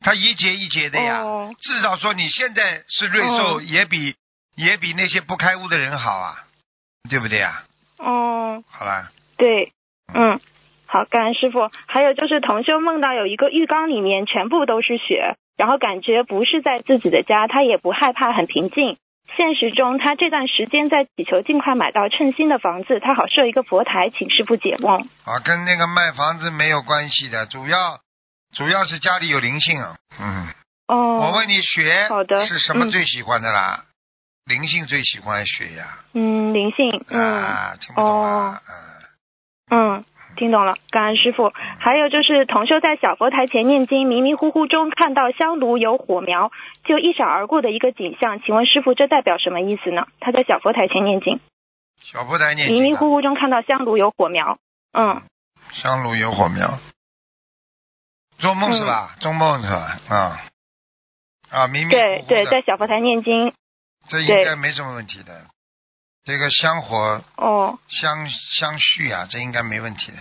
Speaker 2: 他一节一节的呀，
Speaker 4: 哦。
Speaker 2: 至少说你现在是瑞兽，
Speaker 4: 哦。
Speaker 2: 也比也比那些不开悟的人好啊，对不对呀？
Speaker 4: 哦，
Speaker 2: 好了，
Speaker 4: 对，嗯，好，感恩师傅。还有就是同修梦到有一个浴缸里面全部都是雪，然后感觉不是在自己的家，他也不害怕，很平静。现实中，他这段时间在祈求尽快买到称心的房子，他好设一个佛台，请师傅解梦。
Speaker 2: 啊，跟那个卖房子没有关系的，主要主要是家里有灵性啊。嗯，
Speaker 4: 哦，
Speaker 2: 我问你，学
Speaker 4: 好的
Speaker 2: 是什么
Speaker 4: 嗯
Speaker 2: 最喜欢的啦？灵性最喜欢学呀。
Speaker 4: 嗯，灵性，嗯、
Speaker 2: 啊，听不懂啊。
Speaker 4: 嗯嗯，听懂了，感恩师傅。还有就是同修在小佛台前念经，迷迷糊糊中看到香炉有火苗，就一闪而过的一个景象，请问师傅这代表什么意思呢？他在小佛台前念经。
Speaker 2: 小佛台念
Speaker 4: 经迷
Speaker 2: 迷
Speaker 4: 糊糊中看到香炉有火苗，嗯，
Speaker 2: 香炉有火苗，做梦是吧？做梦是吧？啊啊，迷迷糊糊
Speaker 4: 对对，在小佛台念经，
Speaker 2: 这应该没什么问题的。这个香火
Speaker 4: 哦
Speaker 2: 相相续啊，这应该没问题的。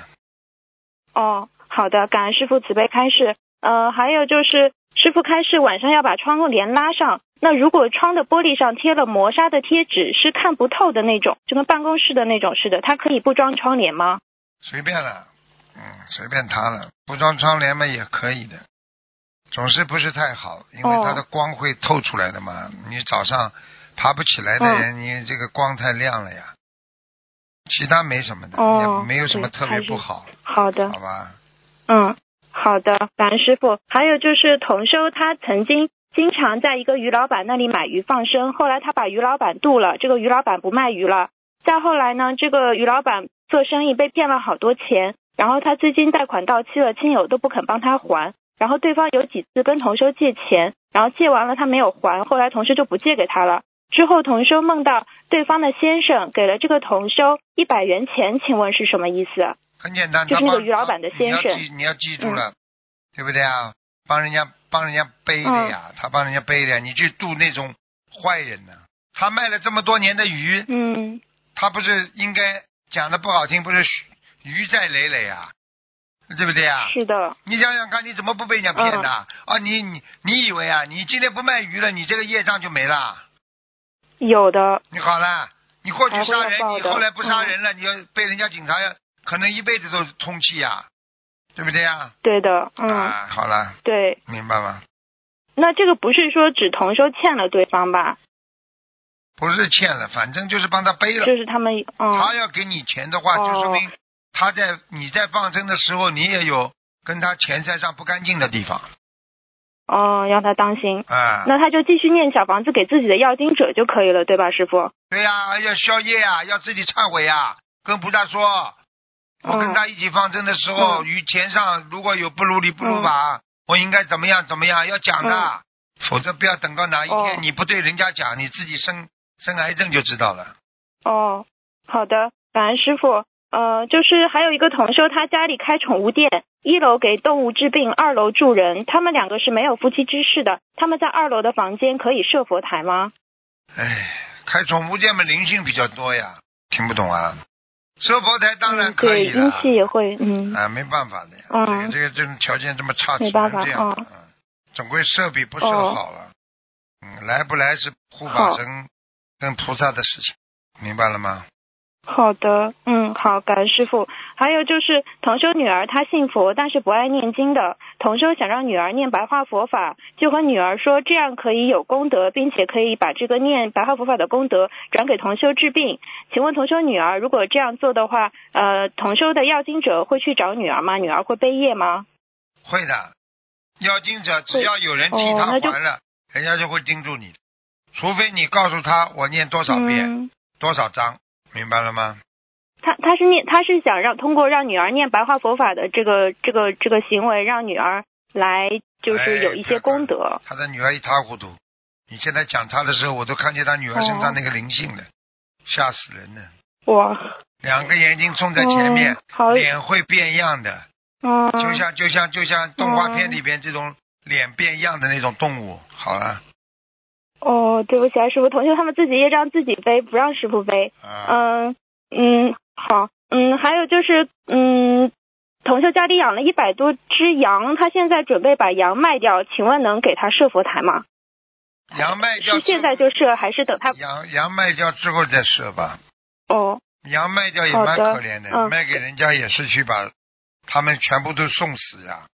Speaker 4: 哦，好的，感恩师傅慈悲开示。呃，还有就是师傅开示晚上要把窗帘拉上，那如果窗的玻璃上贴了磨砂的贴纸，是看不透的那种，就跟办公室的那种似的，它可以不装窗帘吗？
Speaker 2: 随便了，嗯，随便他了，不装窗帘嘛也可以的，总是不是太好，因为
Speaker 4: 哦
Speaker 2: 它的光会透出来的嘛。你早上爬不起来的人，你这个光太亮了呀。其他没什么的，
Speaker 4: 哦
Speaker 2: 也没有什么特别不好，
Speaker 4: 好的，
Speaker 2: 好吧？
Speaker 4: 嗯，好的，感恩师傅。还有就是同修他曾经经常在一个鱼老板那里买鱼放生，后来他把鱼老板渡了，这个鱼老板不卖鱼了。再后来呢，这个鱼老板做生意被骗了好多钱，然后他资金贷款到期了，亲友都不肯帮他还。然后对方有几次跟同修借钱，然后借完了他没有还，后来同修就不借给他了。之后同修梦到对方的先生给了这个同修一百元钱，请问是什么意思？
Speaker 2: 很简单，
Speaker 4: 就是那个
Speaker 2: 他帮
Speaker 4: 于老板的先生嗯
Speaker 2: 你要记你要记住了，对不对啊？帮人家帮人家背的呀，他帮人家背的呀，你去渡那种坏人呢、他卖了这么多年的鱼，
Speaker 4: 嗯
Speaker 2: 他不是应该讲的不好听，不是鱼债累累啊，对不对啊？
Speaker 4: 是的，
Speaker 2: 你想想看，你怎么不被人家骗的？啊，你你你以为啊，你今天不卖鱼了，你这个业障就没了？
Speaker 4: 有的。
Speaker 2: 你好了，你过去杀人，你后来不杀人了，你要被人家警察要，可能一辈子都通气呀，对不对呀？
Speaker 4: 对的，嗯，
Speaker 2: 啊，好了，
Speaker 4: 对。
Speaker 2: 明白吗？
Speaker 4: 那这个不是说只同修欠了对方吧？
Speaker 2: 不是欠了，反正就是帮他背了。
Speaker 4: 就是他们，嗯，
Speaker 2: 他要给你钱的话，
Speaker 4: 哦
Speaker 2: 就说明他在你在放生的时候，你也有跟他钱财上不干净的地方
Speaker 4: 哦，让他当心。
Speaker 2: 啊。
Speaker 4: 那他就继续念小房子给自己的要经者就可以了，对吧，师傅？
Speaker 2: 对呀、要宵夜啊，要自己忏悔呀、跟菩萨说，我跟
Speaker 4: 嗯
Speaker 2: 他一起放生的时候，
Speaker 4: 嗯
Speaker 2: 于钱上如果有不如理不如法，我应该怎么样怎么样，要讲的，
Speaker 4: 嗯
Speaker 2: 否则不要等到哪一
Speaker 4: 哦
Speaker 2: 天你不对人家讲，你自己生生癌症就知道了。
Speaker 4: 哦，好的，感恩师傅。呃，就是还有一个同修，他家里开宠物店，一楼给动物治病，二楼住人，他们两个是没有夫妻之事的。他们在二楼的房间可以设佛台吗？
Speaker 2: 哎，开宠物店嘛，灵性比较多呀，听不懂啊？设佛台当然可以了。
Speaker 4: 阴气也会，嗯，
Speaker 2: 啊，没办法的呀，
Speaker 4: 嗯
Speaker 2: 这个这个这种条件这么差，只
Speaker 4: 没办法
Speaker 2: 能这样，
Speaker 4: 嗯
Speaker 2: 嗯，总归设比不设
Speaker 4: 哦
Speaker 2: 好了，嗯，来不来是护法神跟菩萨的事情，明白了吗？
Speaker 4: 好的，嗯，好，感恩师傅。还有就是同修女儿她信佛，但是不爱念经的。同修想让女儿念白话佛法，就和女儿说这样可以有功德，并且可以把这个念白话佛法的功德转给同修治病。请问同修女儿如果这样做的话，呃，同修的要经者会去找女儿吗？女儿会背业吗？
Speaker 2: 会的，要经者只要有人替他还了，人家就会盯住你，除非你告诉他我念多少遍、
Speaker 4: 嗯
Speaker 2: 多少章，明白了吗？
Speaker 4: 他他是念他是想让通过让女儿念白话佛法的这个这个这个行为，让女儿来就是有一些功德。
Speaker 2: 他的女儿一塌糊涂，你现在讲他的时候，我都看见他女儿身
Speaker 4: 哦
Speaker 2: 上那个灵性了，吓死人了。
Speaker 4: 哇，
Speaker 2: 两个眼睛冲在前面，脸会变样的，
Speaker 4: 哦，
Speaker 2: 就像就像就像动画片里边这种脸变样的那种动物。好了，
Speaker 4: 哦，对不起啊，师傅，同学他们自己业障自己背，不让师傅背。
Speaker 2: 啊，
Speaker 4: 嗯嗯，好，嗯，还有就是，嗯，同学家里养了一百多只羊，他现在准备把羊卖掉，请问能给他设佛台吗？
Speaker 2: 羊卖掉
Speaker 4: 是现在就设，还是等他？
Speaker 2: 羊羊卖掉之后再设吧。
Speaker 4: 哦，
Speaker 2: 羊卖掉也蛮可怜的，
Speaker 4: 嗯
Speaker 2: 卖给人家也是去把他们全部都送死呀。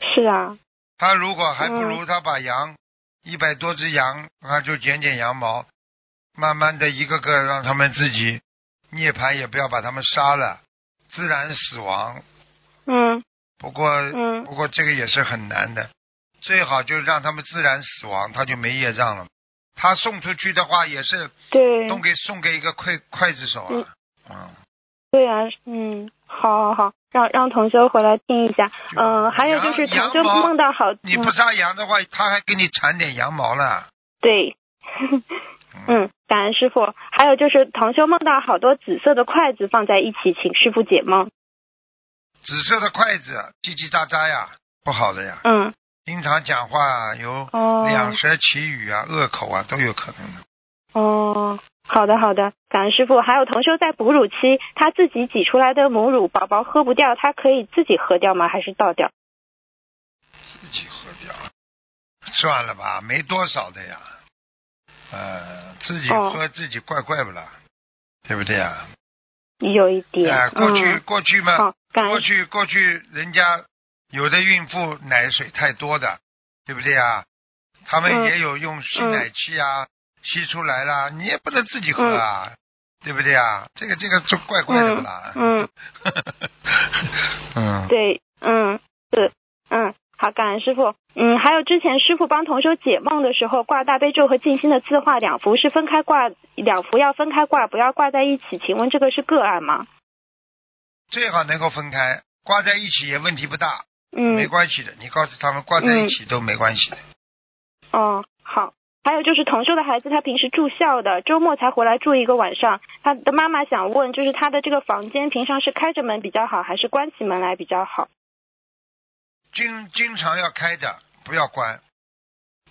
Speaker 4: 是啊，
Speaker 2: 他如果还不
Speaker 4: 嗯
Speaker 2: 如他把羊一百多只羊，他就剪剪羊毛，慢慢的一个个让他们自己涅槃，也不要把他们杀了，自然死亡。
Speaker 4: 嗯
Speaker 2: 不过，
Speaker 4: 嗯
Speaker 2: 不过这个也是很难的，最好就让他们自然死亡，他就没业障了。他送出去的话，也是
Speaker 4: 对，
Speaker 2: 送给送给一个刽刽子手
Speaker 4: 嗯
Speaker 2: 啊，嗯，
Speaker 4: 对啊，嗯，好好好，让让同修回来听一下。嗯、还有就是同学
Speaker 2: 羊毛
Speaker 4: 梦到好，
Speaker 2: 你不
Speaker 4: 嗯、
Speaker 2: 杀羊的话，他还给你缠点羊毛了。
Speaker 4: 对，[laughs] 嗯，感恩师傅。还有就是同修梦到好多紫色的筷子放在一起，请师傅解梦。
Speaker 2: 紫色的筷子叽叽喳喳呀，不好的呀。
Speaker 4: 嗯，
Speaker 2: 经常讲话有
Speaker 4: 哦，
Speaker 2: 两舌绮语啊、恶口啊，都有可能的。
Speaker 4: 哦，好的好的，感恩师傅。还有同修在哺乳期，他自己挤出来的母乳，宝宝喝不掉，他可以自己喝掉吗？还是倒掉？
Speaker 2: 自己喝掉，算了吧，没多少的呀。呃，自己
Speaker 4: 哦
Speaker 2: 喝自己怪怪不啦，对不对呀？
Speaker 4: 有一点。
Speaker 2: 哎、过去、
Speaker 4: 嗯、
Speaker 2: 过去嘛，过。去过去人家有的孕妇奶水太多的，对不对呀？他们
Speaker 4: 嗯
Speaker 2: 也有用吸奶器啊，吸出来了，你也不能自己喝啊，对不对啊？这个这个就怪怪的不啦？
Speaker 4: 嗯，[laughs]
Speaker 2: 嗯，
Speaker 4: 对，嗯，是，嗯，好，感恩师傅。嗯，还有之前师傅帮同修解梦的时候，挂大悲咒和静心的字画两幅是分开挂，两幅要分开挂，不要挂在一起。请问这个是个案吗？
Speaker 2: 最好能够分开，挂在一起也问题不大，嗯没
Speaker 4: 嗯，
Speaker 2: 关系的。你告诉他们挂在一起都没关系的。
Speaker 4: 哦，好。还有就是同修的孩子，他平时住校的，周末才回来住一个晚上。他的妈妈想问，就是他的这个房间平常是开着门比较好，还是关起门来比较好？
Speaker 2: 经经常要开着，不要关。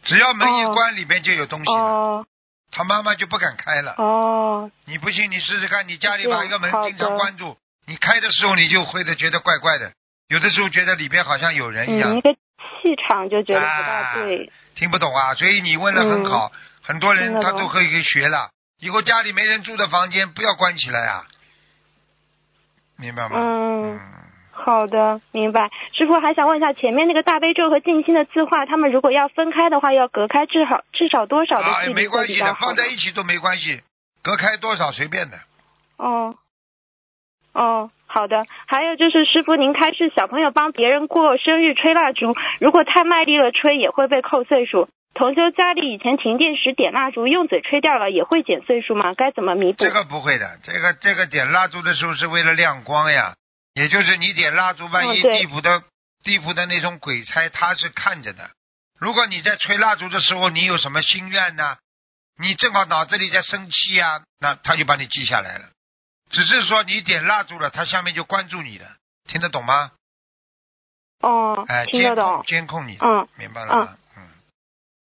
Speaker 2: 只要门一
Speaker 4: 哦
Speaker 2: 关，里面就有东西了。
Speaker 4: 哦，
Speaker 2: 他妈妈就不敢开了。
Speaker 4: 哦，
Speaker 2: 你不信，你试试看，你家里把一个门经常关住，你开的时候你就会的觉得怪怪的，有的时候觉得里边好像有人一
Speaker 4: 嗯，
Speaker 2: 样
Speaker 4: 那，个气场就觉得不
Speaker 2: 啊
Speaker 4: 大对。
Speaker 2: 听不懂啊。所以你问的很好，很多人他都可以学了。以后家里没人住的房间不要关起来啊，明白吗？
Speaker 4: 嗯好的，明白。师傅还想问一下，前面那个大悲咒和静心的字画，他们如果要分开的话，要隔开至少至少多少的
Speaker 2: 啊，
Speaker 4: 距离
Speaker 2: 没关系的，放？在一起都没关系，隔开多少随便的。
Speaker 4: 哦，哦，好的。还有就是，师傅您开示小朋友帮别人过生日吹蜡烛，如果太卖力了吹，也会被扣岁数。同修家里以前停电时点蜡烛，用嘴吹掉了，也会减岁数吗？该怎么弥补？
Speaker 2: 这个不会的，这个这个点蜡烛的时候是为了亮光呀，也就是你点蜡烛，万一地府的、地府的那种鬼差他是看着的。如果你在吹蜡烛的时候，你有什么心愿呢？你正好脑子里在生气啊，那他就把你记下来了。只是说你点蜡烛了，他下面就关注你了，听得懂吗？
Speaker 4: 哦
Speaker 2: 哎，，
Speaker 4: 听得懂。
Speaker 2: 监控你，
Speaker 4: 嗯。
Speaker 2: 明白了吗？嗯，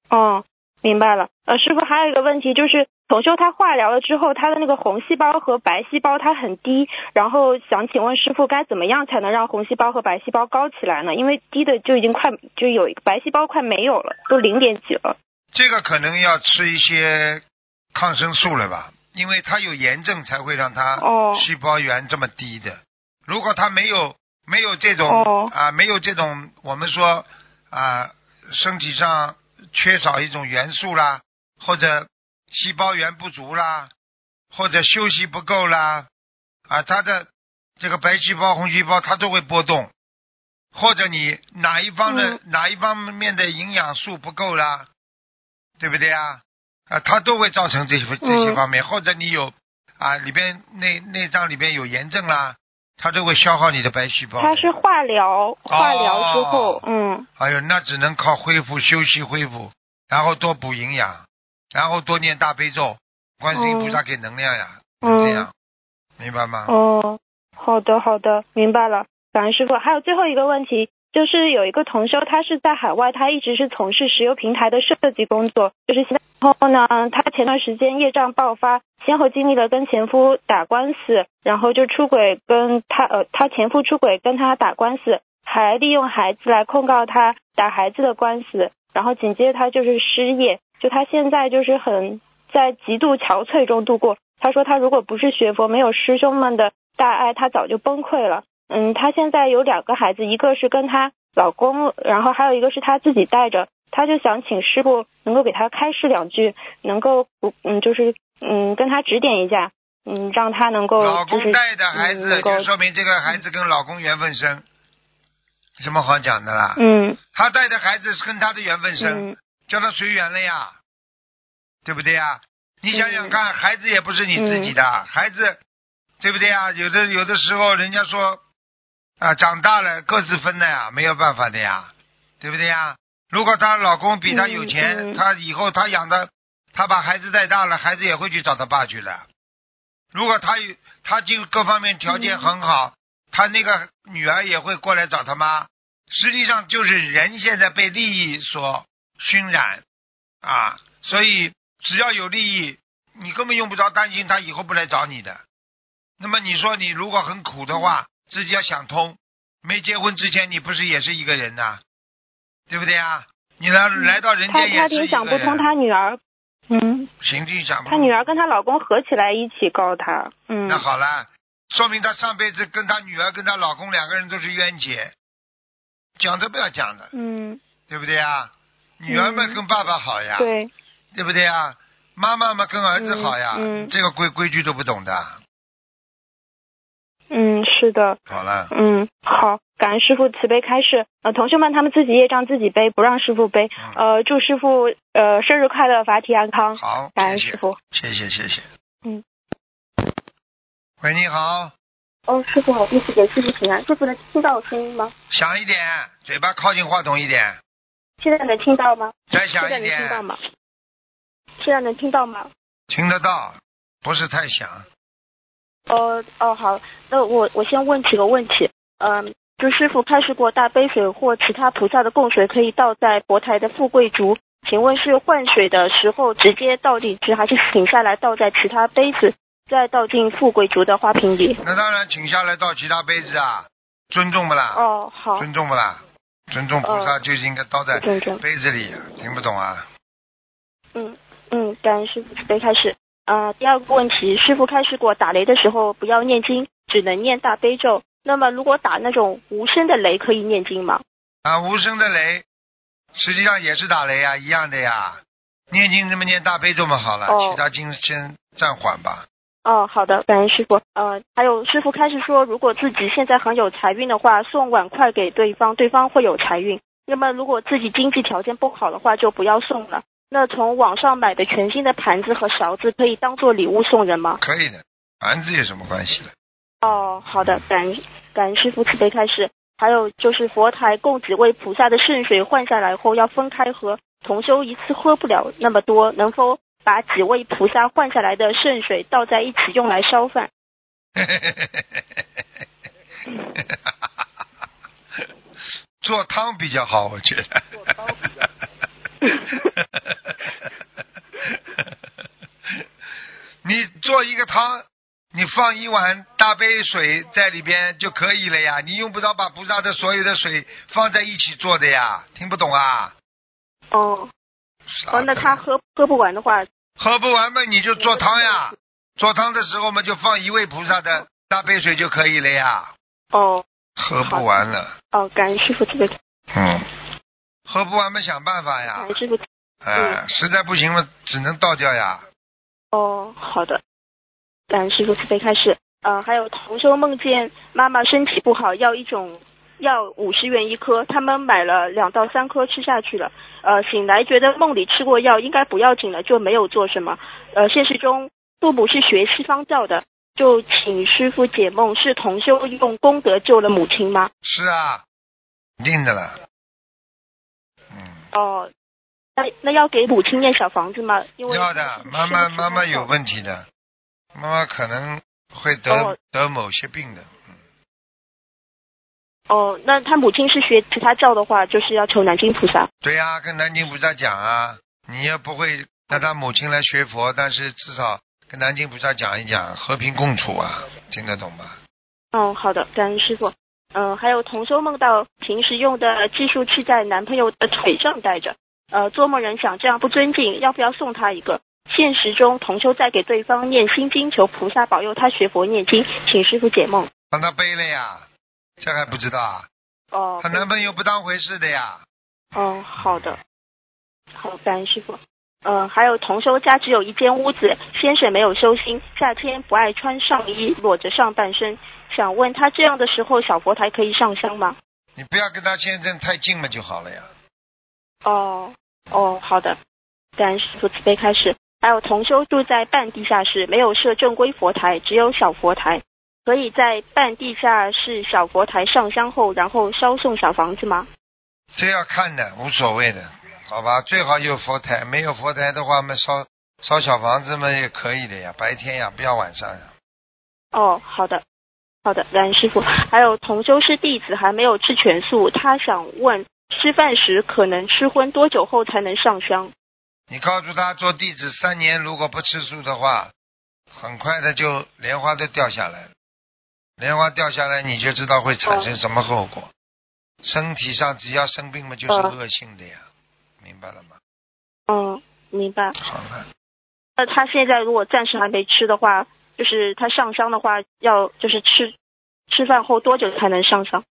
Speaker 4: 哦，明白了。呃，师傅还有一个问题就是，同修他化疗了之后，他的那个红细胞和白细胞它很低，然后想请问师傅该怎么样才能让红细胞和白细胞高起来呢？因为低的就已经快就有一个白细胞快没有了，都零点几了。
Speaker 2: 这个可能要吃一些抗生素了吧，因为他有炎症才会让他
Speaker 4: 哦
Speaker 2: 细胞源这么低的。如果他没有没有这种、
Speaker 4: 哦
Speaker 2: 啊，没有这种我们说啊，身体上缺少一种元素啦，或者细胞源不足啦，或者休息不够啦，啊，他的这个白细胞、红细胞它都会波动，或者你哪一方的、
Speaker 4: 嗯
Speaker 2: 哪一方面的营养素不够啦，对不对啊？啊，它都会造成这些这些
Speaker 4: 嗯
Speaker 2: 方面，或者你有啊里边内内脏里边有炎症啦，它都会消耗你的白细胞的。
Speaker 4: 他是化疗，化疗之后，嗯，
Speaker 2: 哎呦，那只能靠恢复、休息、恢复，然后多补营养，然后多念大悲咒，观世音菩萨给能量呀，
Speaker 4: 嗯
Speaker 2: 能这样，明白吗？
Speaker 4: 哦，好的好的，明白了，感恩师傅。还有最后一个问题，就是有一个同修，他是在海外，他一直是从事石油平台的设计工作，就是现在然后呢，他前段时间业障爆发，先后经历了跟前夫打官司，然后就出轨跟他呃，他前夫出轨跟他打官司，还利用孩子来控告他打孩子的官司，然后紧接着他就是失业，就他现在就是很在极度憔悴中度过。他说他如果不是学佛，没有师兄们的大爱，他早就崩溃了。嗯，她现在有两个孩子，一个是跟她老公，然后还有一个是她自己带着。她就想请师傅能够给她开示两句，能够嗯就是嗯跟她指点一下，嗯让她能够
Speaker 2: 老
Speaker 4: 就是
Speaker 2: 公带的孩子，
Speaker 4: 嗯
Speaker 2: 就说明这个孩子跟老公缘分深，有什么好讲的啦？
Speaker 4: 嗯
Speaker 2: 他带的孩子是跟他的缘分深，
Speaker 4: 嗯
Speaker 2: 叫他随缘了呀，对不对呀？你想想
Speaker 4: 嗯
Speaker 2: 看，孩子也不是你自己的，孩子，对不对呀？有的有的时候，人家说啊，长大了各自分的呀，没有办法的呀，对不对呀？如果她老公比她有钱，
Speaker 4: 嗯嗯
Speaker 2: 她以后她养的，她把孩子带大了，孩子也会去找她爸去了。如果她有她就各方面条件很好，他那个女儿也会过来找他妈。实际上就是人现在被利益所熏染啊，所以只要有利益，你根本用不着担心他以后不来找你的。那么你说你如果很苦的话，自己要想通。没结婚之前你不是也是一个人呐、对不对啊？你来来到人
Speaker 4: 他
Speaker 2: 间也
Speaker 4: 他挺
Speaker 2: 是一个
Speaker 4: 想不通，
Speaker 2: 人，
Speaker 4: 他女儿嗯，
Speaker 2: 行进想不
Speaker 4: 他
Speaker 2: 通。
Speaker 4: 女儿跟她老公合起来一起告他，嗯
Speaker 2: 那好了，说明他上辈子跟他女儿跟他老公两个人都是冤结，讲都不要讲的，
Speaker 4: 嗯
Speaker 2: 对不对啊？女儿们
Speaker 4: 嗯
Speaker 2: 跟爸爸好呀，
Speaker 4: 对，
Speaker 2: 对不对啊？妈妈们跟儿子好呀，
Speaker 4: 嗯嗯
Speaker 2: 这个规规矩都不懂的。
Speaker 4: 嗯是的，
Speaker 2: 好了，
Speaker 4: 嗯，好，感恩师傅慈悲开示。呃，同学们他们自己业障自己背，不让师傅背。
Speaker 2: 嗯，
Speaker 4: 呃，祝师傅呃生日快乐，法体安康。
Speaker 2: 好，谢谢，
Speaker 4: 感恩师傅。
Speaker 2: 谢谢，谢谢。
Speaker 4: 嗯。
Speaker 2: 喂，你好，
Speaker 5: 哦，师傅好，弟子给师傅请安。师傅能听到我声音吗？
Speaker 2: 响一点，嘴巴靠近话筒一点，
Speaker 5: 现在能听到吗？
Speaker 2: 再响一
Speaker 5: 现在能听到
Speaker 2: 点，
Speaker 5: 吗？现在能听到吗？
Speaker 2: 听得到，不是太响。
Speaker 5: 哦哦好，那我我先问几个问题。嗯，就师傅开示过，大杯水或其他菩萨的供水可以倒在佛台的富贵竹，请问是换水的时候直接倒进去，还是请下来倒在其他杯子，再倒进富贵竹的花瓶里？
Speaker 2: 那当然，请下来倒其他杯子啊，尊重不啦？
Speaker 5: 哦，好，
Speaker 2: 尊重不啦？尊重菩萨就应该倒在。杯子里，听不懂啊？
Speaker 5: 嗯嗯，感恩师傅慈悲开始。啊、第二个问题，师傅开示过，打雷的时候不要念经，只能念大悲咒。那么如果打那种无声的雷，可以念经吗？
Speaker 2: 啊，无声的雷，实际上也是打雷啊，一样的呀。念经这么念大悲咒嘛好了，
Speaker 5: 哦
Speaker 2: 其他经先暂缓吧。
Speaker 5: 哦，好的，感恩师傅。呃，还有师傅开始说，如果自己现在很有财运的话，送碗筷给对方，对方会有财运。那么如果自己经济条件不好的话，就不要送了。那从网上买的全新的盘子和勺子，可以当做礼物送人吗？
Speaker 2: 可以的，盘子有什么关系的？
Speaker 5: 哦，好的，感恩感恩师傅慈悲开始。还有就是佛台供几位菩萨的圣水换下来后要分开喝，同修一次喝不了那么多，能否把几位菩萨换下来的圣水倒在一起用来烧饭？[laughs]
Speaker 2: 做汤比较好，我觉得。[laughs] 你做一个汤，你放一碗大杯水在里边就可以了呀，你用不着把菩萨的所有的水放在一起做的呀，听不懂啊？
Speaker 5: 哦，哦，那他喝喝不完的话，
Speaker 2: 喝不完嘛，你就做汤呀。做汤的时候嘛，就放一位菩萨的大杯水就可以了呀。
Speaker 5: 哦。
Speaker 2: 喝不完了，
Speaker 5: 哦，感恩师傅慈悲，
Speaker 2: 嗯，喝不完嘛，想办法呀。
Speaker 5: 恩师傅。
Speaker 2: 哎，实在不行嘛，只能倒掉呀。
Speaker 5: 哦，好的，感恩师傅慈悲开始。呃，还有同修梦见妈妈身体不好，要一种药五十元一颗，他们买了两到三颗吃下去了。呃，醒来觉得梦里吃过药应该不要紧了，就没有做什么。呃，现实中父母是学西方教的，就请师傅解梦，是同修用功德救了母亲吗？
Speaker 2: 是啊，一定的了。嗯，
Speaker 5: 哦，那那要给母亲念小房子吗？因为
Speaker 2: 要的，妈妈妈妈有问题的，妈妈可能会得、
Speaker 5: 哦
Speaker 2: 得某些病的。嗯
Speaker 5: 哦，那他母亲是学其他教的话，就是要求南京菩萨。
Speaker 2: 对呀、跟南京菩萨讲啊，你也不会让他母亲来学佛，但是至少跟南京菩萨讲一讲，和平共处啊，听得懂吧？
Speaker 5: 嗯，好的，感恩师傅。嗯，还有同修梦到平时用的计数器在男朋友的腿上戴着，呃，做梦人想这样不尊敬，要不要送他一个？现实中，同修在给对方念心经，求菩萨保佑他学佛念经，请师傅解梦。
Speaker 2: 让他背了呀，这还不知道啊？
Speaker 5: 哦，
Speaker 2: 她男朋友不当回事的呀。
Speaker 5: 哦，好的，好，感恩师傅。呃，还有同修家只有一间屋子，先生没有修心，夏天不爱穿上衣，裸着上半身。想问他这样的时候，小佛台可以上香吗？
Speaker 2: 你不要跟他先生太近了就好了呀。
Speaker 5: 哦哦，好的，感恩师傅慈悲开始。还有同修住在半地下室，没有设正规佛台，只有小佛台，可以在半地下室小佛台上香后，然后烧送小房子吗？
Speaker 2: 这要看的，无所谓的，好吧？最好有佛台，没有佛台的话嘛，烧烧小房子嘛也可以的呀，白天呀，不要晚上呀。
Speaker 5: 哦，好的，好的，感恩师傅。还有同修是弟子，还没有吃全素，他想问吃饭时可能吃荤多久后才能上香？
Speaker 2: 你告诉他做弟子三年，如果不吃素的话，很快的就莲花都掉下来了。莲花掉下来，你就知道会产生什么后果。身体上只要生病嘛，就是
Speaker 5: 哦
Speaker 2: 恶性的呀，明白了吗？
Speaker 5: 嗯，明白。
Speaker 2: 好了，
Speaker 5: 那他现在如果暂时还没吃的话，就是他上香的话，要就是吃吃饭后多久才能上香？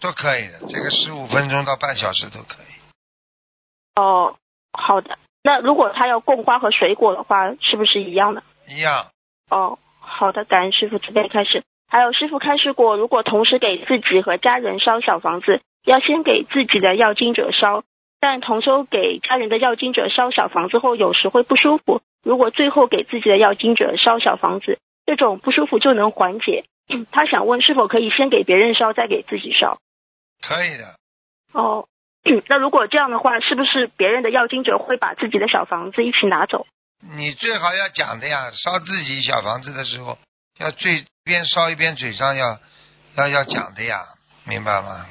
Speaker 2: 都可以的，这个十五分钟到半小时都可以，
Speaker 5: 哦，好的。那如果他要供花和水果的话，是不是一样的？
Speaker 2: 一样。
Speaker 5: 哦，好的，感恩师傅慈悲开始。还有师傅开示过，如果同时给自己和家人烧小房子，要先给自己的要经者烧，但同修给家人的要经者烧小房子后，有时会不舒服。如果最后给自己的要经者烧小房子，这种不舒服就能缓解。他想问是否可以先给别人烧，再给自己烧？
Speaker 2: 可以的，
Speaker 5: 哦，那如果这样的话，是不是别人的要经者会把自己的小房子一起拿走？
Speaker 2: 你最好要讲的呀，烧自己小房子的时候，要最边烧一边嘴上要要要讲的呀，明白吗？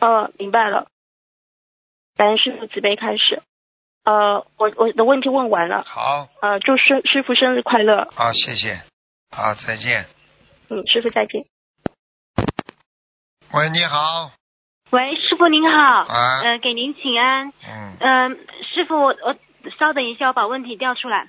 Speaker 5: 呃，明白了。感恩师傅慈悲开始。呃，我我的问题问完了，
Speaker 2: 好，
Speaker 5: 呃，祝师师傅生日快乐。
Speaker 2: 好，谢谢，好，再见。
Speaker 5: 嗯，师傅再见。
Speaker 2: 喂，你好，
Speaker 6: 喂，师傅您好，
Speaker 2: 啊，
Speaker 6: 呃，给您请安。
Speaker 2: 嗯，
Speaker 6: 嗯、师傅，我我稍等一下，我把问题调出来。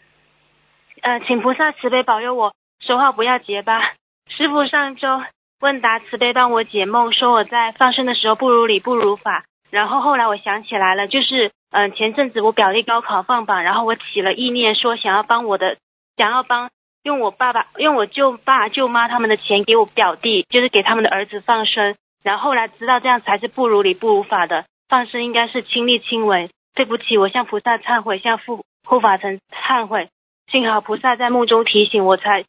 Speaker 6: 呃，请菩萨慈悲保佑我说话不要结巴。师傅上周问答慈悲帮我解梦，说我在放生的时候不如理不如法。然后后来我想起来了，就是嗯、前阵子我表弟高考放榜，然后我起了意念说想要帮我的，想要帮用我爸爸用我舅爸舅妈他们的钱给我表弟，就是给他们的儿子放生。然后后来知道这样才是不如理不如法的，放生应该是亲力亲为。对不起，我向菩萨忏悔，向护护法神忏悔。幸好菩萨在梦中提醒我才，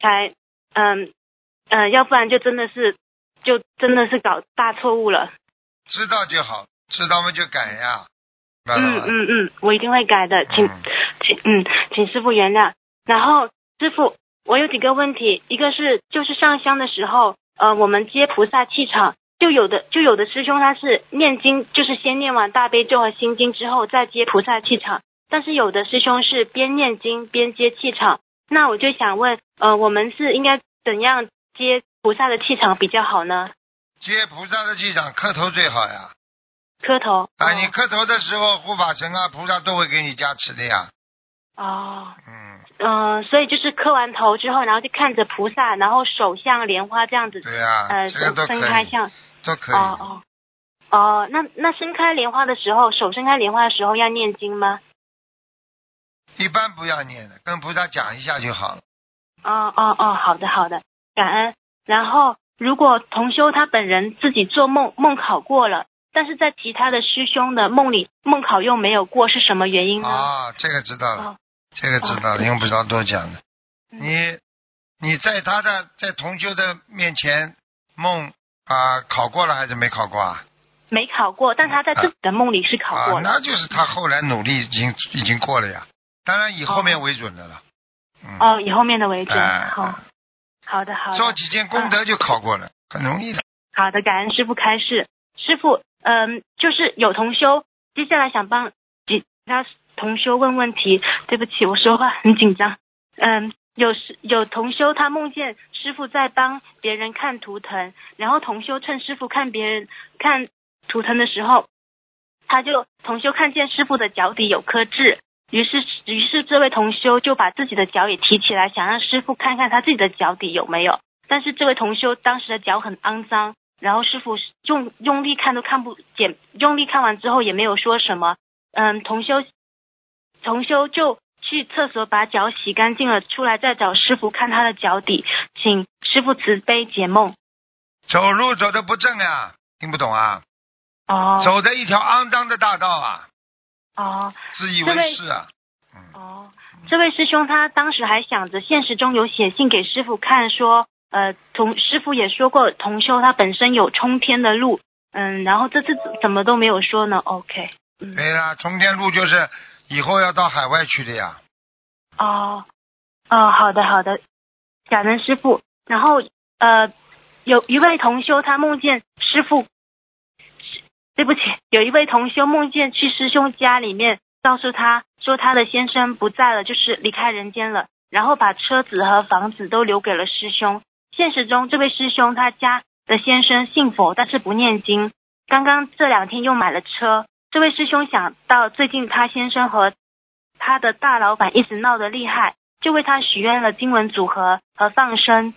Speaker 6: 才嗯呃，要不然就真的是就真的是搞大错误了。
Speaker 2: 知道就好，知道嘛就改呀，
Speaker 6: 嗯？嗯嗯，我一定会改的，请
Speaker 2: 嗯
Speaker 6: 请嗯，请师傅原谅。然后师傅，我有几个问题，一个是就是上香的时候，呃，我们接菩萨气场，就有的就有的师兄他是念经，就是先念完大悲咒和心经之后再接菩萨气场，但是有的师兄是边念经边接气场。那我就想问，呃，我们是应该怎样接菩萨的气场比较好呢？
Speaker 2: 接菩萨的气场，磕头最好呀。
Speaker 6: 磕头。
Speaker 2: 啊，
Speaker 6: 哦
Speaker 2: 你磕头的时候，护法神啊、菩萨都会给你加持的呀。
Speaker 6: 哦。
Speaker 2: 嗯，
Speaker 6: 嗯、所以就是磕完头之后，然后就看着菩萨，然后手像莲花这样子，
Speaker 2: 对呀、
Speaker 6: 呃，
Speaker 2: 这个都可以，
Speaker 6: 伸开像，
Speaker 2: 都可以。
Speaker 6: 哦哦哦，那那伸开莲花的时候，手伸开莲花的时候要念经吗？
Speaker 2: 一般不要念的，跟菩萨讲一下就好了。
Speaker 6: 哦哦哦，好的好的，感恩。然后如果同修他本人自己做梦梦考过了，但是在其他的师兄的梦里梦考又没有过，是什么原因呢？
Speaker 2: 啊，这个知道了，
Speaker 6: 哦
Speaker 2: 这个知道了，用不着多讲的。
Speaker 6: 嗯
Speaker 2: 你你在他的在同修的面前梦啊、考过了还是没考过啊？
Speaker 6: 没考过，但他在自己的梦里是考
Speaker 2: 啊
Speaker 6: 过，了。
Speaker 2: 那就是他后来努力已经已经过了呀。当然以后面为准的了。嗯。
Speaker 6: 哦，以后面的为准。
Speaker 2: 哎
Speaker 6: 好，好的好的。
Speaker 2: 做几件功德就考过了，很容易的。
Speaker 6: 好的，感恩师傅开示。师傅，嗯，就是有同修，接下来想帮其他同修问问题。对不起，我说话很紧张。嗯，有师有同修他梦见师傅在帮别人看图腾，然后同修趁师傅看别人看图腾的时候，他就同修看见师傅的脚底有颗痣，于是于是这位同修就把自己的脚也提起来，想让师傅看看他自己的脚底有没有。但是这位同修当时的脚很肮脏，然后师傅用用力看都看不见，用力看完之后也没有说什么。嗯，同修同修就去厕所把脚洗干净了，出来再找师傅看他的脚底，请师傅慈悲解梦。
Speaker 2: 走路走的不正呀，听不懂啊？
Speaker 6: 哦
Speaker 2: 走在一条肮脏的大道啊，
Speaker 6: 哦
Speaker 2: 自以为是啊。嗯，
Speaker 6: 哦，这位师兄他当时还想着，现实中有写信给师傅看，说呃同师傅也说过同修他本身有冲天的路，嗯，然后这次怎么都没有说呢？OK，嗯。
Speaker 2: 对啦，冲天路就是以后要到海外去的呀。
Speaker 6: 哦，哦，好的好的，感恩师傅。然后呃，有一位同修他梦见师傅，对不起，有一位同修梦见去师兄家里面，告诉他说他的先生不在了，就是离开人间了，然后把车子和房子都留给了师兄。现实中，这位师兄他家的先生信佛，但是不念经。刚刚这两天又买了车。这位师兄想到最近他先生和他的大老板一直闹得厉害，就为他许愿了经文组合和放生。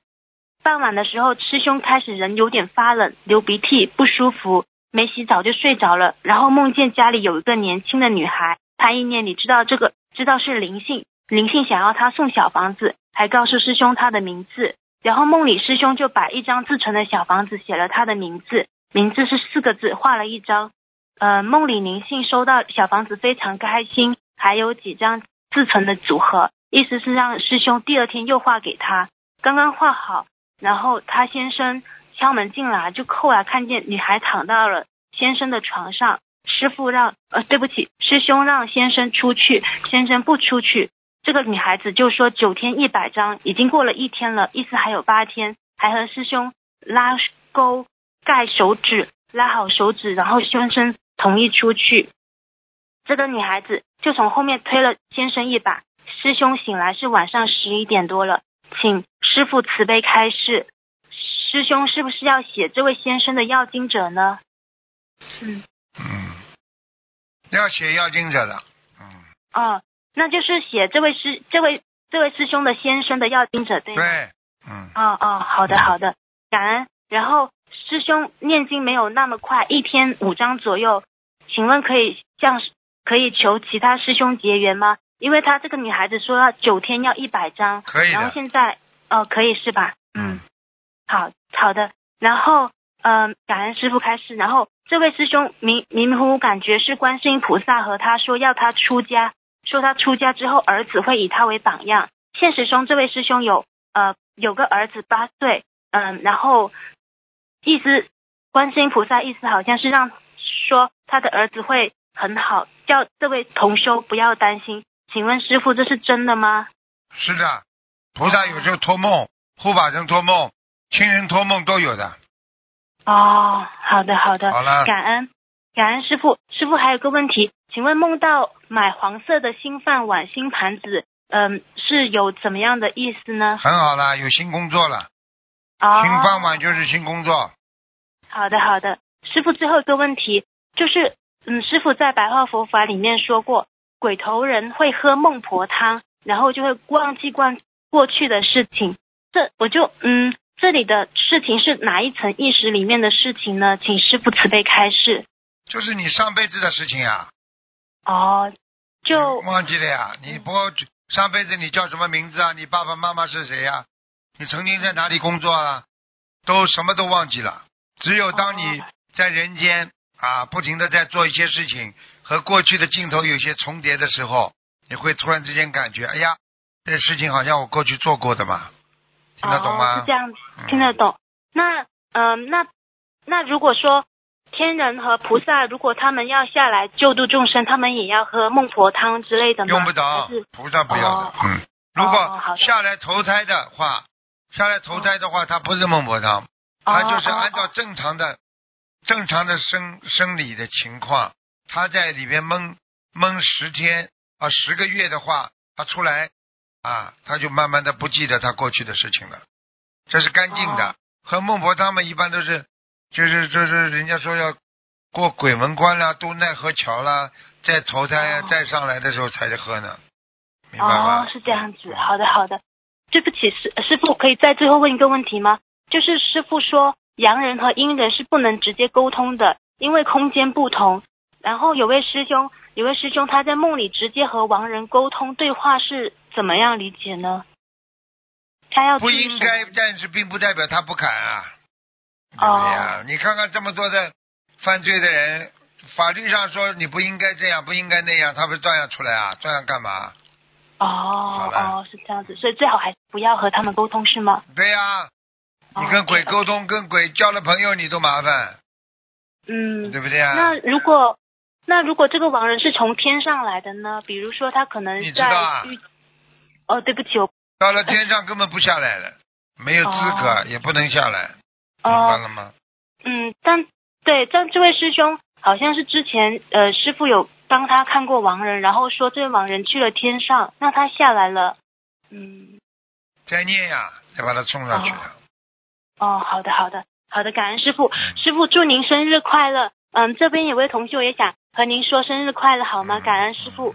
Speaker 6: 傍晚的时候，师兄开始人有点发冷，流鼻涕，不舒服，没洗澡就睡着了。然后梦见家里有一个年轻的女孩，他意念里知道这个，知道是灵性，灵性想要他送小房子，还告诉师兄他的名字。然后梦里师兄就把一张自存的小房子写了他的名字，名字是四个字，画了一张。呃，梦里灵性收到小房子非常开心，还有几张自存的组合，意思是让师兄第二天又画给他。刚刚画好，然后他先生敲门进来，就后来看见女孩躺到了先生的床上。师傅让呃，对不起，师兄让先生出去，先生不出去。这个女孩子就说九天一百张，已经过了一天了，意思还有八天，还和师兄拉钩盖手指，拉好手指，然后先生同意出去。这个女孩子就从后面推了先生一把。师兄醒来是晚上十一点多了，请师傅慈悲开示。师兄是不是要写这位先生的要经者呢？嗯
Speaker 2: 嗯，要写要经者的，嗯，
Speaker 6: 哦，那就是写这位师这位这位师兄的先生的要经者对吗？
Speaker 2: 对，嗯，
Speaker 6: 哦哦，好的好的，感恩。然后师兄念经没有那么快，一天五章左右，请问可以向可以求其他师兄结缘吗？因为他这个女孩子说要九天要一百张，
Speaker 2: 可以
Speaker 6: 然后现在哦可以是吧？嗯，好好的。然后嗯、呃感恩师傅开示。然后这位师兄迷迷迷糊糊感觉是观世音菩萨和他说要他出家，说他出家之后儿子会以他为榜样。现实中这位师兄有呃有个儿子八岁，嗯、然后意思观世音菩萨意思好像是让说他的儿子会很好，叫这位同修不要担心。请问师傅这是真的吗？
Speaker 2: 是的，菩萨有时候托梦，护法神托梦，亲人托梦都有的。
Speaker 6: 哦，好的好的，
Speaker 2: 好了，
Speaker 6: 感恩感恩师傅。师傅还有个问题，请问梦到买黄色的新饭碗、新盘子，嗯、是有怎么样的意思呢？
Speaker 2: 很好啦，有新工作了，
Speaker 6: 哦，
Speaker 2: 新饭碗就是新工作。
Speaker 6: 好的，好的。师傅最后一个问题就是，嗯，师傅在白话佛法里面说过，鬼头人会喝孟婆汤，然后就会忘记过过去的事情。这我就嗯，这里的事情是哪一层意识里面的事情呢？请师傅慈悲开示。
Speaker 2: 就是你上辈子的事情呀，
Speaker 6: 哦，就
Speaker 2: 忘记了呀？你不上辈子你叫什么名字啊？你爸爸妈妈是谁呀？你曾经在哪里工作啊？都什么都忘记了。只有当你
Speaker 6: 哦
Speaker 2: 在人间啊，不停的在做一些事情，和过去的镜头有些重叠的时候，你会突然之间感觉，哎呀，这事情好像我过去做过的嘛，听得懂
Speaker 6: 哦、
Speaker 2: 吗
Speaker 6: 是这？样子，
Speaker 2: 嗯
Speaker 6: 听得懂。那嗯、那那如果说天人和菩萨，如果他们要下来救度众生，他们也要喝孟婆汤之类的吗？
Speaker 2: 用不着
Speaker 6: 是，
Speaker 2: 菩萨不要的
Speaker 6: 哦。
Speaker 2: 嗯，如
Speaker 6: 哦
Speaker 2: 果下来投胎的话，下来投胎的话，他不是孟婆汤，他就是
Speaker 6: 哦
Speaker 2: 按照正常的、正常的生生理的情况，他在里边闷闷十天啊十个月的话，他出来啊，他就慢慢的不记得他过去的事情了，这是干净的。
Speaker 6: 哦
Speaker 2: 和孟婆汤嘛，一般都是就是就是人家说要过鬼门关啦、渡奈何桥啦，再投胎再上来的时候才是喝呢，明白吗？
Speaker 6: 哦，是这样子。好的，好的。对不起，师师傅，可以再最后问一个问题吗？就是师傅说阳人和阴人是不能直接沟通的，因为空间不同。然后有位师兄，有位师兄他在梦里直接和亡人沟通对话是怎么样理解呢？他要
Speaker 2: 不应该，但是并不代表他不敢啊，对呀？你看看这么多的犯罪的人，法律上说你不应该这样，不应该那样，他不是照样出来啊？照样干嘛？
Speaker 6: 哦哦，是这样子，所以最好还是不要和他们沟通，是吗？
Speaker 2: 对呀、你
Speaker 6: 哦
Speaker 2: 跟鬼沟通，跟鬼交了朋友，你都麻烦，
Speaker 6: 嗯，
Speaker 2: 对不对啊？
Speaker 6: 那如果那如果这个亡人是从天上来的呢？比如说他可能
Speaker 2: 你知道啊
Speaker 6: 哦，对不起，我
Speaker 2: 到了天上根本不下来了，没有资格，
Speaker 6: 哦
Speaker 2: 也不能下来，明白
Speaker 6: 哦
Speaker 2: 了吗？
Speaker 6: 嗯，但对，但这位师兄好像是之前呃师傅有帮他看过亡人，然后说这位亡人去了天上，那他下来了，嗯，
Speaker 2: 再念呀，再把他送上去。
Speaker 6: 哦，好的好的好的，感恩师傅，师傅祝您生日快乐。嗯，这边有位同学也想和您说生日快乐，好吗？感恩师傅。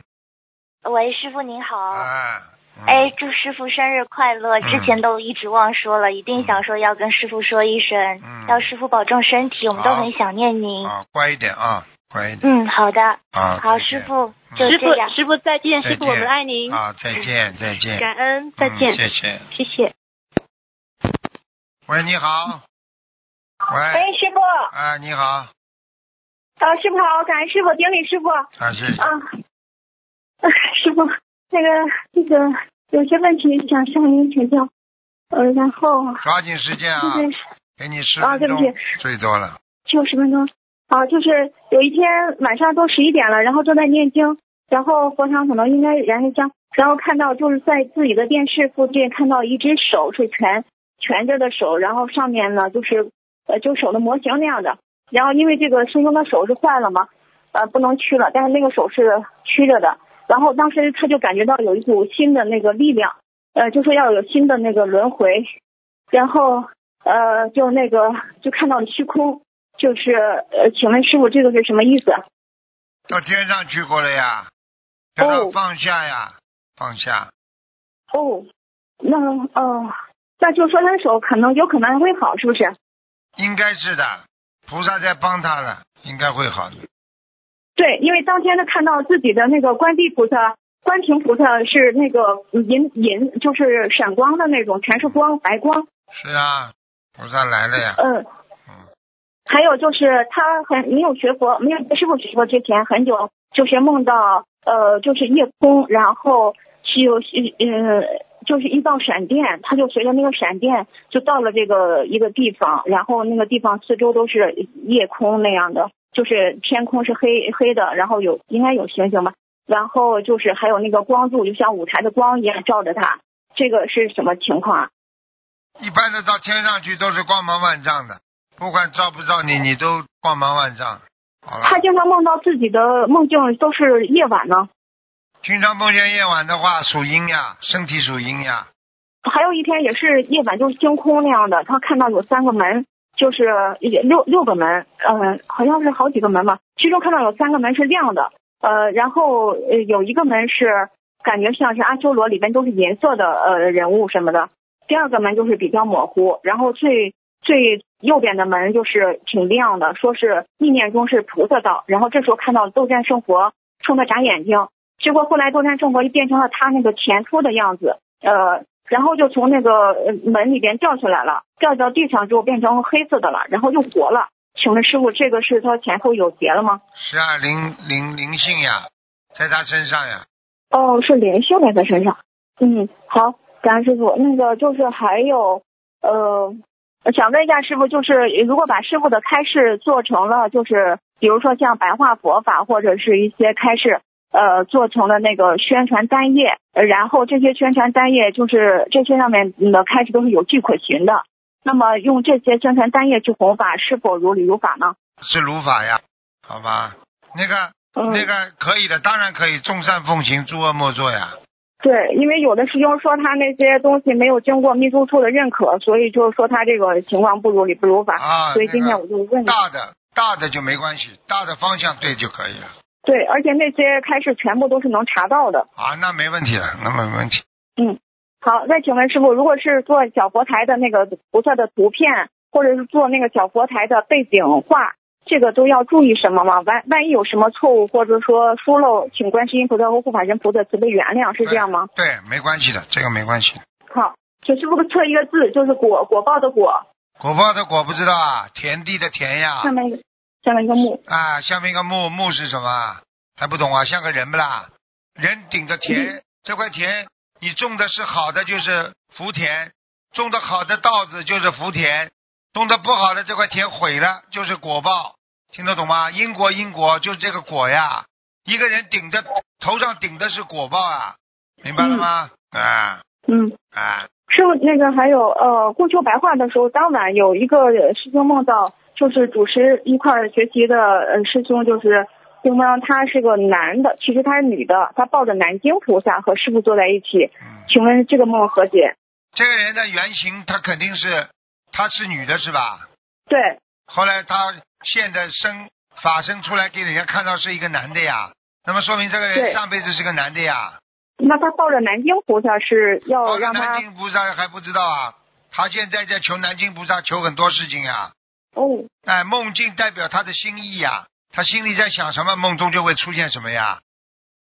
Speaker 7: 喂，师傅您好。
Speaker 2: 啊，嗯
Speaker 7: 哎，祝师傅生日快乐！
Speaker 2: 嗯
Speaker 7: 之前都一直忘说了，一定想说要跟师傅说一声，
Speaker 2: 嗯
Speaker 7: 要师傅保重身体，我们都很想念您。
Speaker 2: 啊，乖一点啊，乖一点
Speaker 7: 嗯，好的，
Speaker 2: 啊。
Speaker 7: 好，师傅就
Speaker 6: 师
Speaker 7: 这样
Speaker 6: 傅，。师傅再见，师傅我们爱您，
Speaker 2: 啊，再见，再 [laughs] 见。
Speaker 6: 感恩，再见，
Speaker 2: 嗯谢谢。
Speaker 6: 谢谢。
Speaker 2: 喂，你好。喂，
Speaker 8: 哎，师傅，
Speaker 2: 啊，你好，
Speaker 8: 啊，师傅好，感恩师傅，顶礼师傅啊，
Speaker 2: 啊，谢谢。
Speaker 8: 啊 [laughs] 师傅，那个这个有些问题想向您请教，呃，然后
Speaker 2: 抓紧时间啊，
Speaker 8: 就是
Speaker 2: 给你十
Speaker 8: 啊
Speaker 2: 分钟
Speaker 8: 对不起
Speaker 2: 最多了。
Speaker 8: 就十分钟，啊，就是有一天晚上都十一点了，然后正在念经，然后佛堂可能应该燃着香，然后看到就是在自己的电视附近看到一只手是蜷蜷着的手，然后上面呢就是呃就手的模型那样的，然后因为这个师兄的手是坏了嘛，呃不能屈了，但是那个手是屈着的。然后当时他就感觉到有一股新的那个力量，呃，就说要有新的那个轮回，然后呃就那个就看到了虚空，就是呃，请问师傅这个是什么意思？
Speaker 2: 到天上去过了呀，叫他放下呀，放下。
Speaker 8: 哦，那哦，那就说他的手可能有可能还会好，是不是？
Speaker 2: 应该是的，菩萨在帮他了，应该会好的。
Speaker 8: 对，因为当天他看到自己的那个观地菩萨、观平菩萨是那个银银，就是闪光的那种，全是光，白光。
Speaker 2: 是啊，菩萨来了呀。
Speaker 8: 嗯。
Speaker 2: 嗯。
Speaker 8: 还有就是他很没有学佛，没有跟师傅学佛之前很久，就是梦到呃，就是夜空，然后是有呃，就是一道闪电，他就随着那个闪电就到了这个一个地方，然后那个地方四周都是夜空那样的。就是天空是黑黑的，然后有应该有星星吧，然后就是还有那个光柱，就像舞台的光一样照着他，这个是什么情况啊？
Speaker 2: 一般的到天上去都是光芒万丈的，不管照不照你，你都光芒万丈。好了。
Speaker 8: 他经常梦到自己的梦境都是夜晚呢。
Speaker 2: 经常梦见夜晚的话，属阴呀，身体属阴呀。
Speaker 8: 还有一天也是夜晚，就是星空那样的，他看到有三个门。就是六六个门，呃，好像是好几个门吧。其中看到有三个门是亮的，呃，然后有一个门是感觉像是阿修罗里边都是银色的呃人物什么的。第二个门就是比较模糊，然后最最右边的门就是挺亮的，说是意念中是菩萨道。然后这时候看到斗战胜佛冲他眨眼睛，结果后来斗战胜佛就变成了他那个前夫的样子，呃。然后就从那个门里边掉出来了，掉到地上之后变成黑色的了，然后又活了。请问师傅，这个是他前后有结了吗？
Speaker 2: 是啊，灵灵灵性呀，在他身上呀。
Speaker 8: 哦，是灵性在他身上。嗯，好，感恩师傅。那个就是还有，呃，想问一下师傅，就是如果把师傅的开示做成了，就是比如说像白话佛法或者是一些开示。呃，做成了那个宣传单页，然后这些宣传单页就是这些上面的开始都是有据可循的。那么用这些宣传单页去弘法，是否如理如法呢？
Speaker 2: 是如法呀，好吧，那个那个可以的，当然可以，众善奉行，诸恶莫作呀。
Speaker 8: 对，因为有的师兄说他那些东西没有经过秘书处的认可，所以就是说他这个情况不如理不如法。
Speaker 2: 啊，
Speaker 8: 所以今天我就问
Speaker 2: 大的大的就没关系，大的方向对就可以了。
Speaker 8: 对，而且那些开示全部都是能查到的
Speaker 2: 啊，那没问题了，那没问题。
Speaker 8: 嗯，好，那请问师傅，如果是做小佛台的那个菩萨的图片，或者是做那个小佛台的背景画，这个都要注意什么吗？万万一有什么错误，或者说疏漏，请观世音菩萨和护法神菩萨慈悲原谅，是这样吗？
Speaker 2: 对，没关系的，这个没关系。
Speaker 8: 好，请师傅测一个字，就是果果报的果。
Speaker 2: 果报的果不知道啊，田地的田呀。
Speaker 8: 下面。下面一个木
Speaker 2: 啊，下面一个木木是什么？还不懂啊？像个人不啦？人顶着田，这块田你种的是好的，就是福田；种的好的稻子就是福田；种的不好的这块田毁了，就是果报。听得懂吗？因果因果就是这个果呀。一个人顶着头上顶的是果报啊，明白了吗？啊，
Speaker 8: 嗯，
Speaker 2: 啊，
Speaker 8: 师傅，那个还有呃，过秋白话的时候，当晚有一个师兄梦到。就是主持一块学习的呃师兄，就是对方，他是个男的，其实他是女的，他抱着南京菩萨和师傅坐在一起。请问这个梦何解？
Speaker 2: 这个人的原型，他肯定是他是女的，是吧？
Speaker 8: 对。
Speaker 2: 后来他现在生法身出来给人家看到是一个男的呀，那么说明这个人上辈子是个男的呀。
Speaker 8: 那他抱着南京菩萨是要让他？
Speaker 2: 南京菩萨还不知道啊，他现在在求南京菩萨，求很多事情呀。
Speaker 8: 哦，
Speaker 2: 哎，梦境代表他的心意呀，他心里在想什么，梦中就会出现什么呀，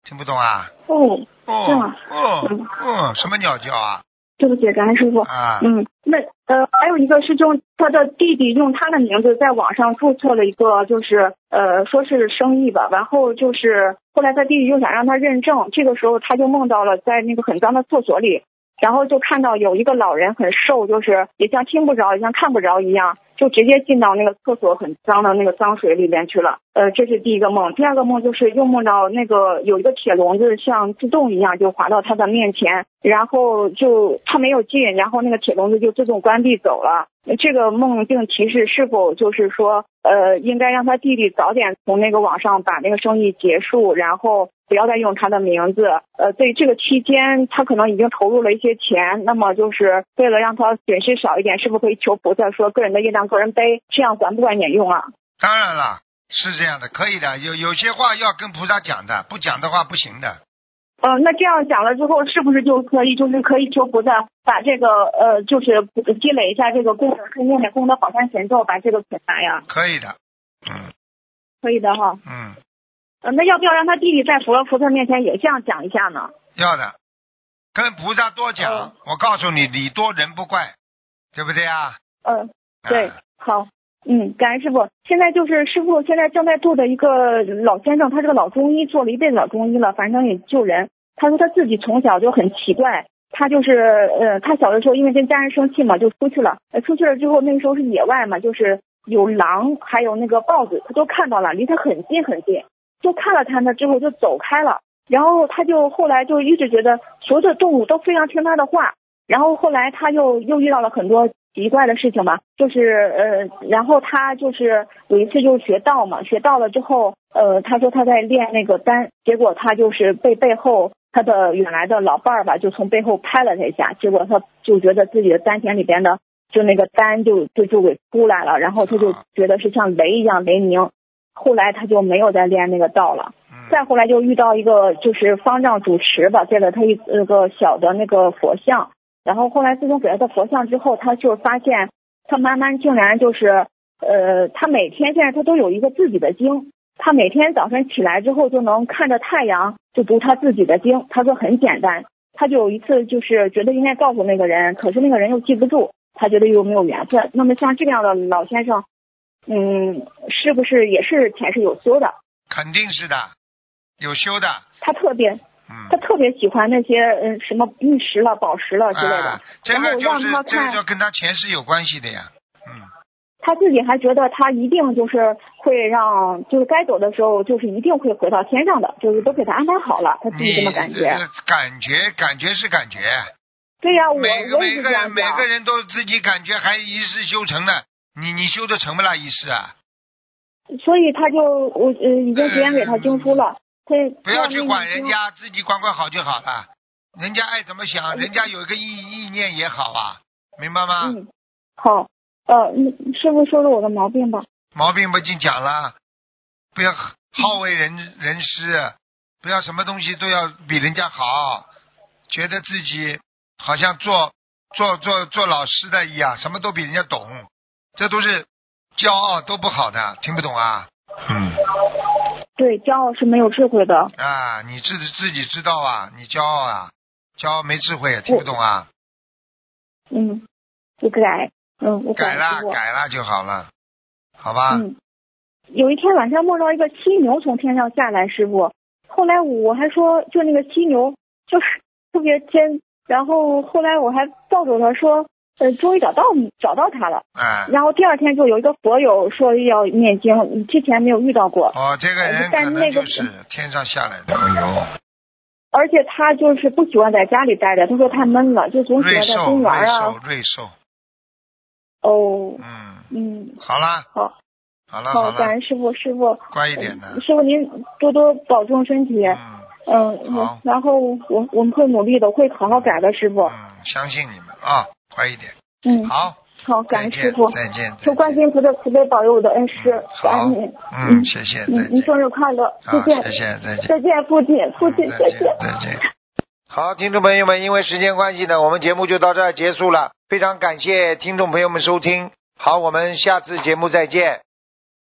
Speaker 2: 听不懂啊？
Speaker 8: 哦，
Speaker 2: 哦，哦，哦，什么鸟叫啊？
Speaker 8: 对不起，感恩师傅。
Speaker 2: 啊，
Speaker 8: 嗯，那呃，还有一个师兄，他的弟弟用他的名字在网上注册了一个，就是呃，说是生意吧，然后就是后来他弟弟又想让他认证，这个时候他就梦到了在那个很脏的厕所里。然后就看到有一个老人很瘦，就是也像听不着，也像看不着一样，就直接进到那个厕所很脏的那个脏水里面去了。呃，这是第一个梦。第二个梦就是又梦到那个有一个铁笼子像自动一样就滑到他的面前，然后就他没有进，然后那个铁笼子就自动关闭走了。这个梦境提示是否就是说，呃，应该让他弟弟早点从那个网上把那个生意结束，然后不要再用他的名字。呃，对这个期间他可能已经投入了一些钱，那么就是为了让他损失少一点，是不是可以求菩萨说个人的业障个人背？这样管不管也用啊？
Speaker 2: 当然了，是这样的，可以的。有有些话要跟菩萨讲的，不讲的话不行的。
Speaker 8: 呃，那这样讲了之后，是不是就可以，就是可以求菩萨把这个呃，就是积累一下这个功德，可以念点功德宝山神咒，把这个解答呀？
Speaker 2: 可以的，嗯
Speaker 8: 可以的哈。
Speaker 2: 嗯，
Speaker 8: 呃，那要不要让他弟弟在佛罗菩萨面前也这样讲一下呢？
Speaker 2: 要的，跟菩萨多讲。
Speaker 8: 哦
Speaker 2: 我告诉你，礼多人不怪，对不对啊？
Speaker 8: 嗯、对
Speaker 2: 啊，
Speaker 8: 好。嗯，感恩师傅。现在就是师傅现在正在做的一个老先生，他是个老中医，做了一辈子老中医了，反正也救人。他说他自己从小就很奇怪，他就是呃，他小的时候因为跟家人生气嘛，就出去了。出去了之后，那个时候是野外嘛，就是有狼，还有那个豹子，他都看到了，离他很近很近，就看了看他之后就走开了。然后他就后来就一直觉得所有的动物都非常听他的话。然后后来他又又遇到了很多奇怪的事情吧，就是呃，然后他就是有一次就是学道嘛，学道了之后，呃，他说他在练那个丹，结果他就是被背后他的原来的老伴儿吧，就从背后拍了他一下，结果他就觉得自己的丹田里边的就那个丹就就就给出来了，然后他就觉得是像雷一样雷鸣，后来他就没有再练那个道了。
Speaker 2: 嗯
Speaker 8: 再后来就遇到一个就是方丈主持吧，给了他一那个小的那个佛像，然后后来自从给了他佛像之后，他就发现他慢慢竟然就是呃，他每天现在他都有一个自己的经，他每天早晨起来之后就能看着太阳就读他自己的经，他说很简单，他就有一次就是觉得应该告诉那个人，可是那个人又记不住，他觉得又没有缘分。那么像这样的老先生，嗯，是不是也是前世有修的？
Speaker 2: 肯定是的，有修的。
Speaker 8: 他特别
Speaker 2: 嗯
Speaker 8: 他特别喜欢那些嗯什么玉石了、宝石了之类的，
Speaker 2: 啊，这个就是这个就跟他前世有关系的呀。嗯，
Speaker 8: 他自己还觉得他一定就是会让，就是该走的时候，就是一定会回到天上的，就是都给他安排好了，他自己这么感觉。
Speaker 2: 呃感觉感觉是感觉，
Speaker 8: 对呀、我
Speaker 2: 每个
Speaker 8: 我
Speaker 2: 每个人每个。人都自己感觉还一世修成呢。你你修的成不啦一世啊？
Speaker 8: 所以他就我呃已经结缘给他经书了，他
Speaker 2: 不要去管人
Speaker 8: 家。
Speaker 2: 自己管管好就好了。人家爱怎么想，人家有一个意意念也好啊，明白吗？
Speaker 8: 嗯，好，呃，你师傅说说我的毛病吧。
Speaker 2: 毛病不已经讲了，不要好为人人师，不要什么东西都要比人家好，觉得自己好像做做做做老师的一样，什么都比人家懂，这都是骄傲，都不好的，听不懂啊？嗯
Speaker 8: 对，骄傲是没有智慧的。
Speaker 2: 啊，你自己自己知道啊，你骄傲啊，骄傲没智慧，听不懂啊？
Speaker 8: 嗯，我改，嗯，我
Speaker 2: 改。了改了就好了，好吧？
Speaker 8: 嗯，有一天晚上梦到一个犀牛从天上下来，师傅。后来我还说，就那个犀牛就是特别尖，然后后来我还抱着他说，呃，终于找到找到他了。
Speaker 2: 嗯、
Speaker 8: 然后第二天就有一个佛友说要念经，之前没有遇到过，
Speaker 2: 哦，这个人可能
Speaker 8: 但那个
Speaker 2: 就是天上下来的，哎呦。
Speaker 8: 而且他就是不喜欢在家里待着，他说太闷了，就总喜欢在，公园
Speaker 2: 瑞兽
Speaker 8: 啊。，
Speaker 2: 瑞兽，
Speaker 8: 哦，
Speaker 2: 嗯，
Speaker 8: 嗯，
Speaker 2: 好啦，
Speaker 8: 好，
Speaker 2: 好了，好
Speaker 8: 好，感
Speaker 2: 了，
Speaker 8: 恩师傅，师傅，
Speaker 2: 乖一点的，
Speaker 8: 师傅您多多保重身体。
Speaker 2: 嗯
Speaker 8: 嗯，
Speaker 2: 好
Speaker 8: 然后我我们会努力的，会好好改的，师傅。
Speaker 2: 嗯，相信你们啊，乖一点，
Speaker 8: 嗯，
Speaker 2: 好，
Speaker 8: 好，感
Speaker 2: 再见
Speaker 8: 恩师傅，，
Speaker 2: 再见，
Speaker 8: 求观世音菩萨慈悲保佑我的恩师，感
Speaker 2: 好
Speaker 8: 恩您。，
Speaker 2: 嗯，谢谢，
Speaker 8: 嗯，您，生日快乐，再，见，
Speaker 2: 谢谢，再见，
Speaker 8: 再见，父亲，父亲，再见。，
Speaker 2: 再见。好，听众朋友们，因为时间关系呢，我们节目就到这儿结束了。非常感谢听众朋友们收听，好，我们下次节目再见。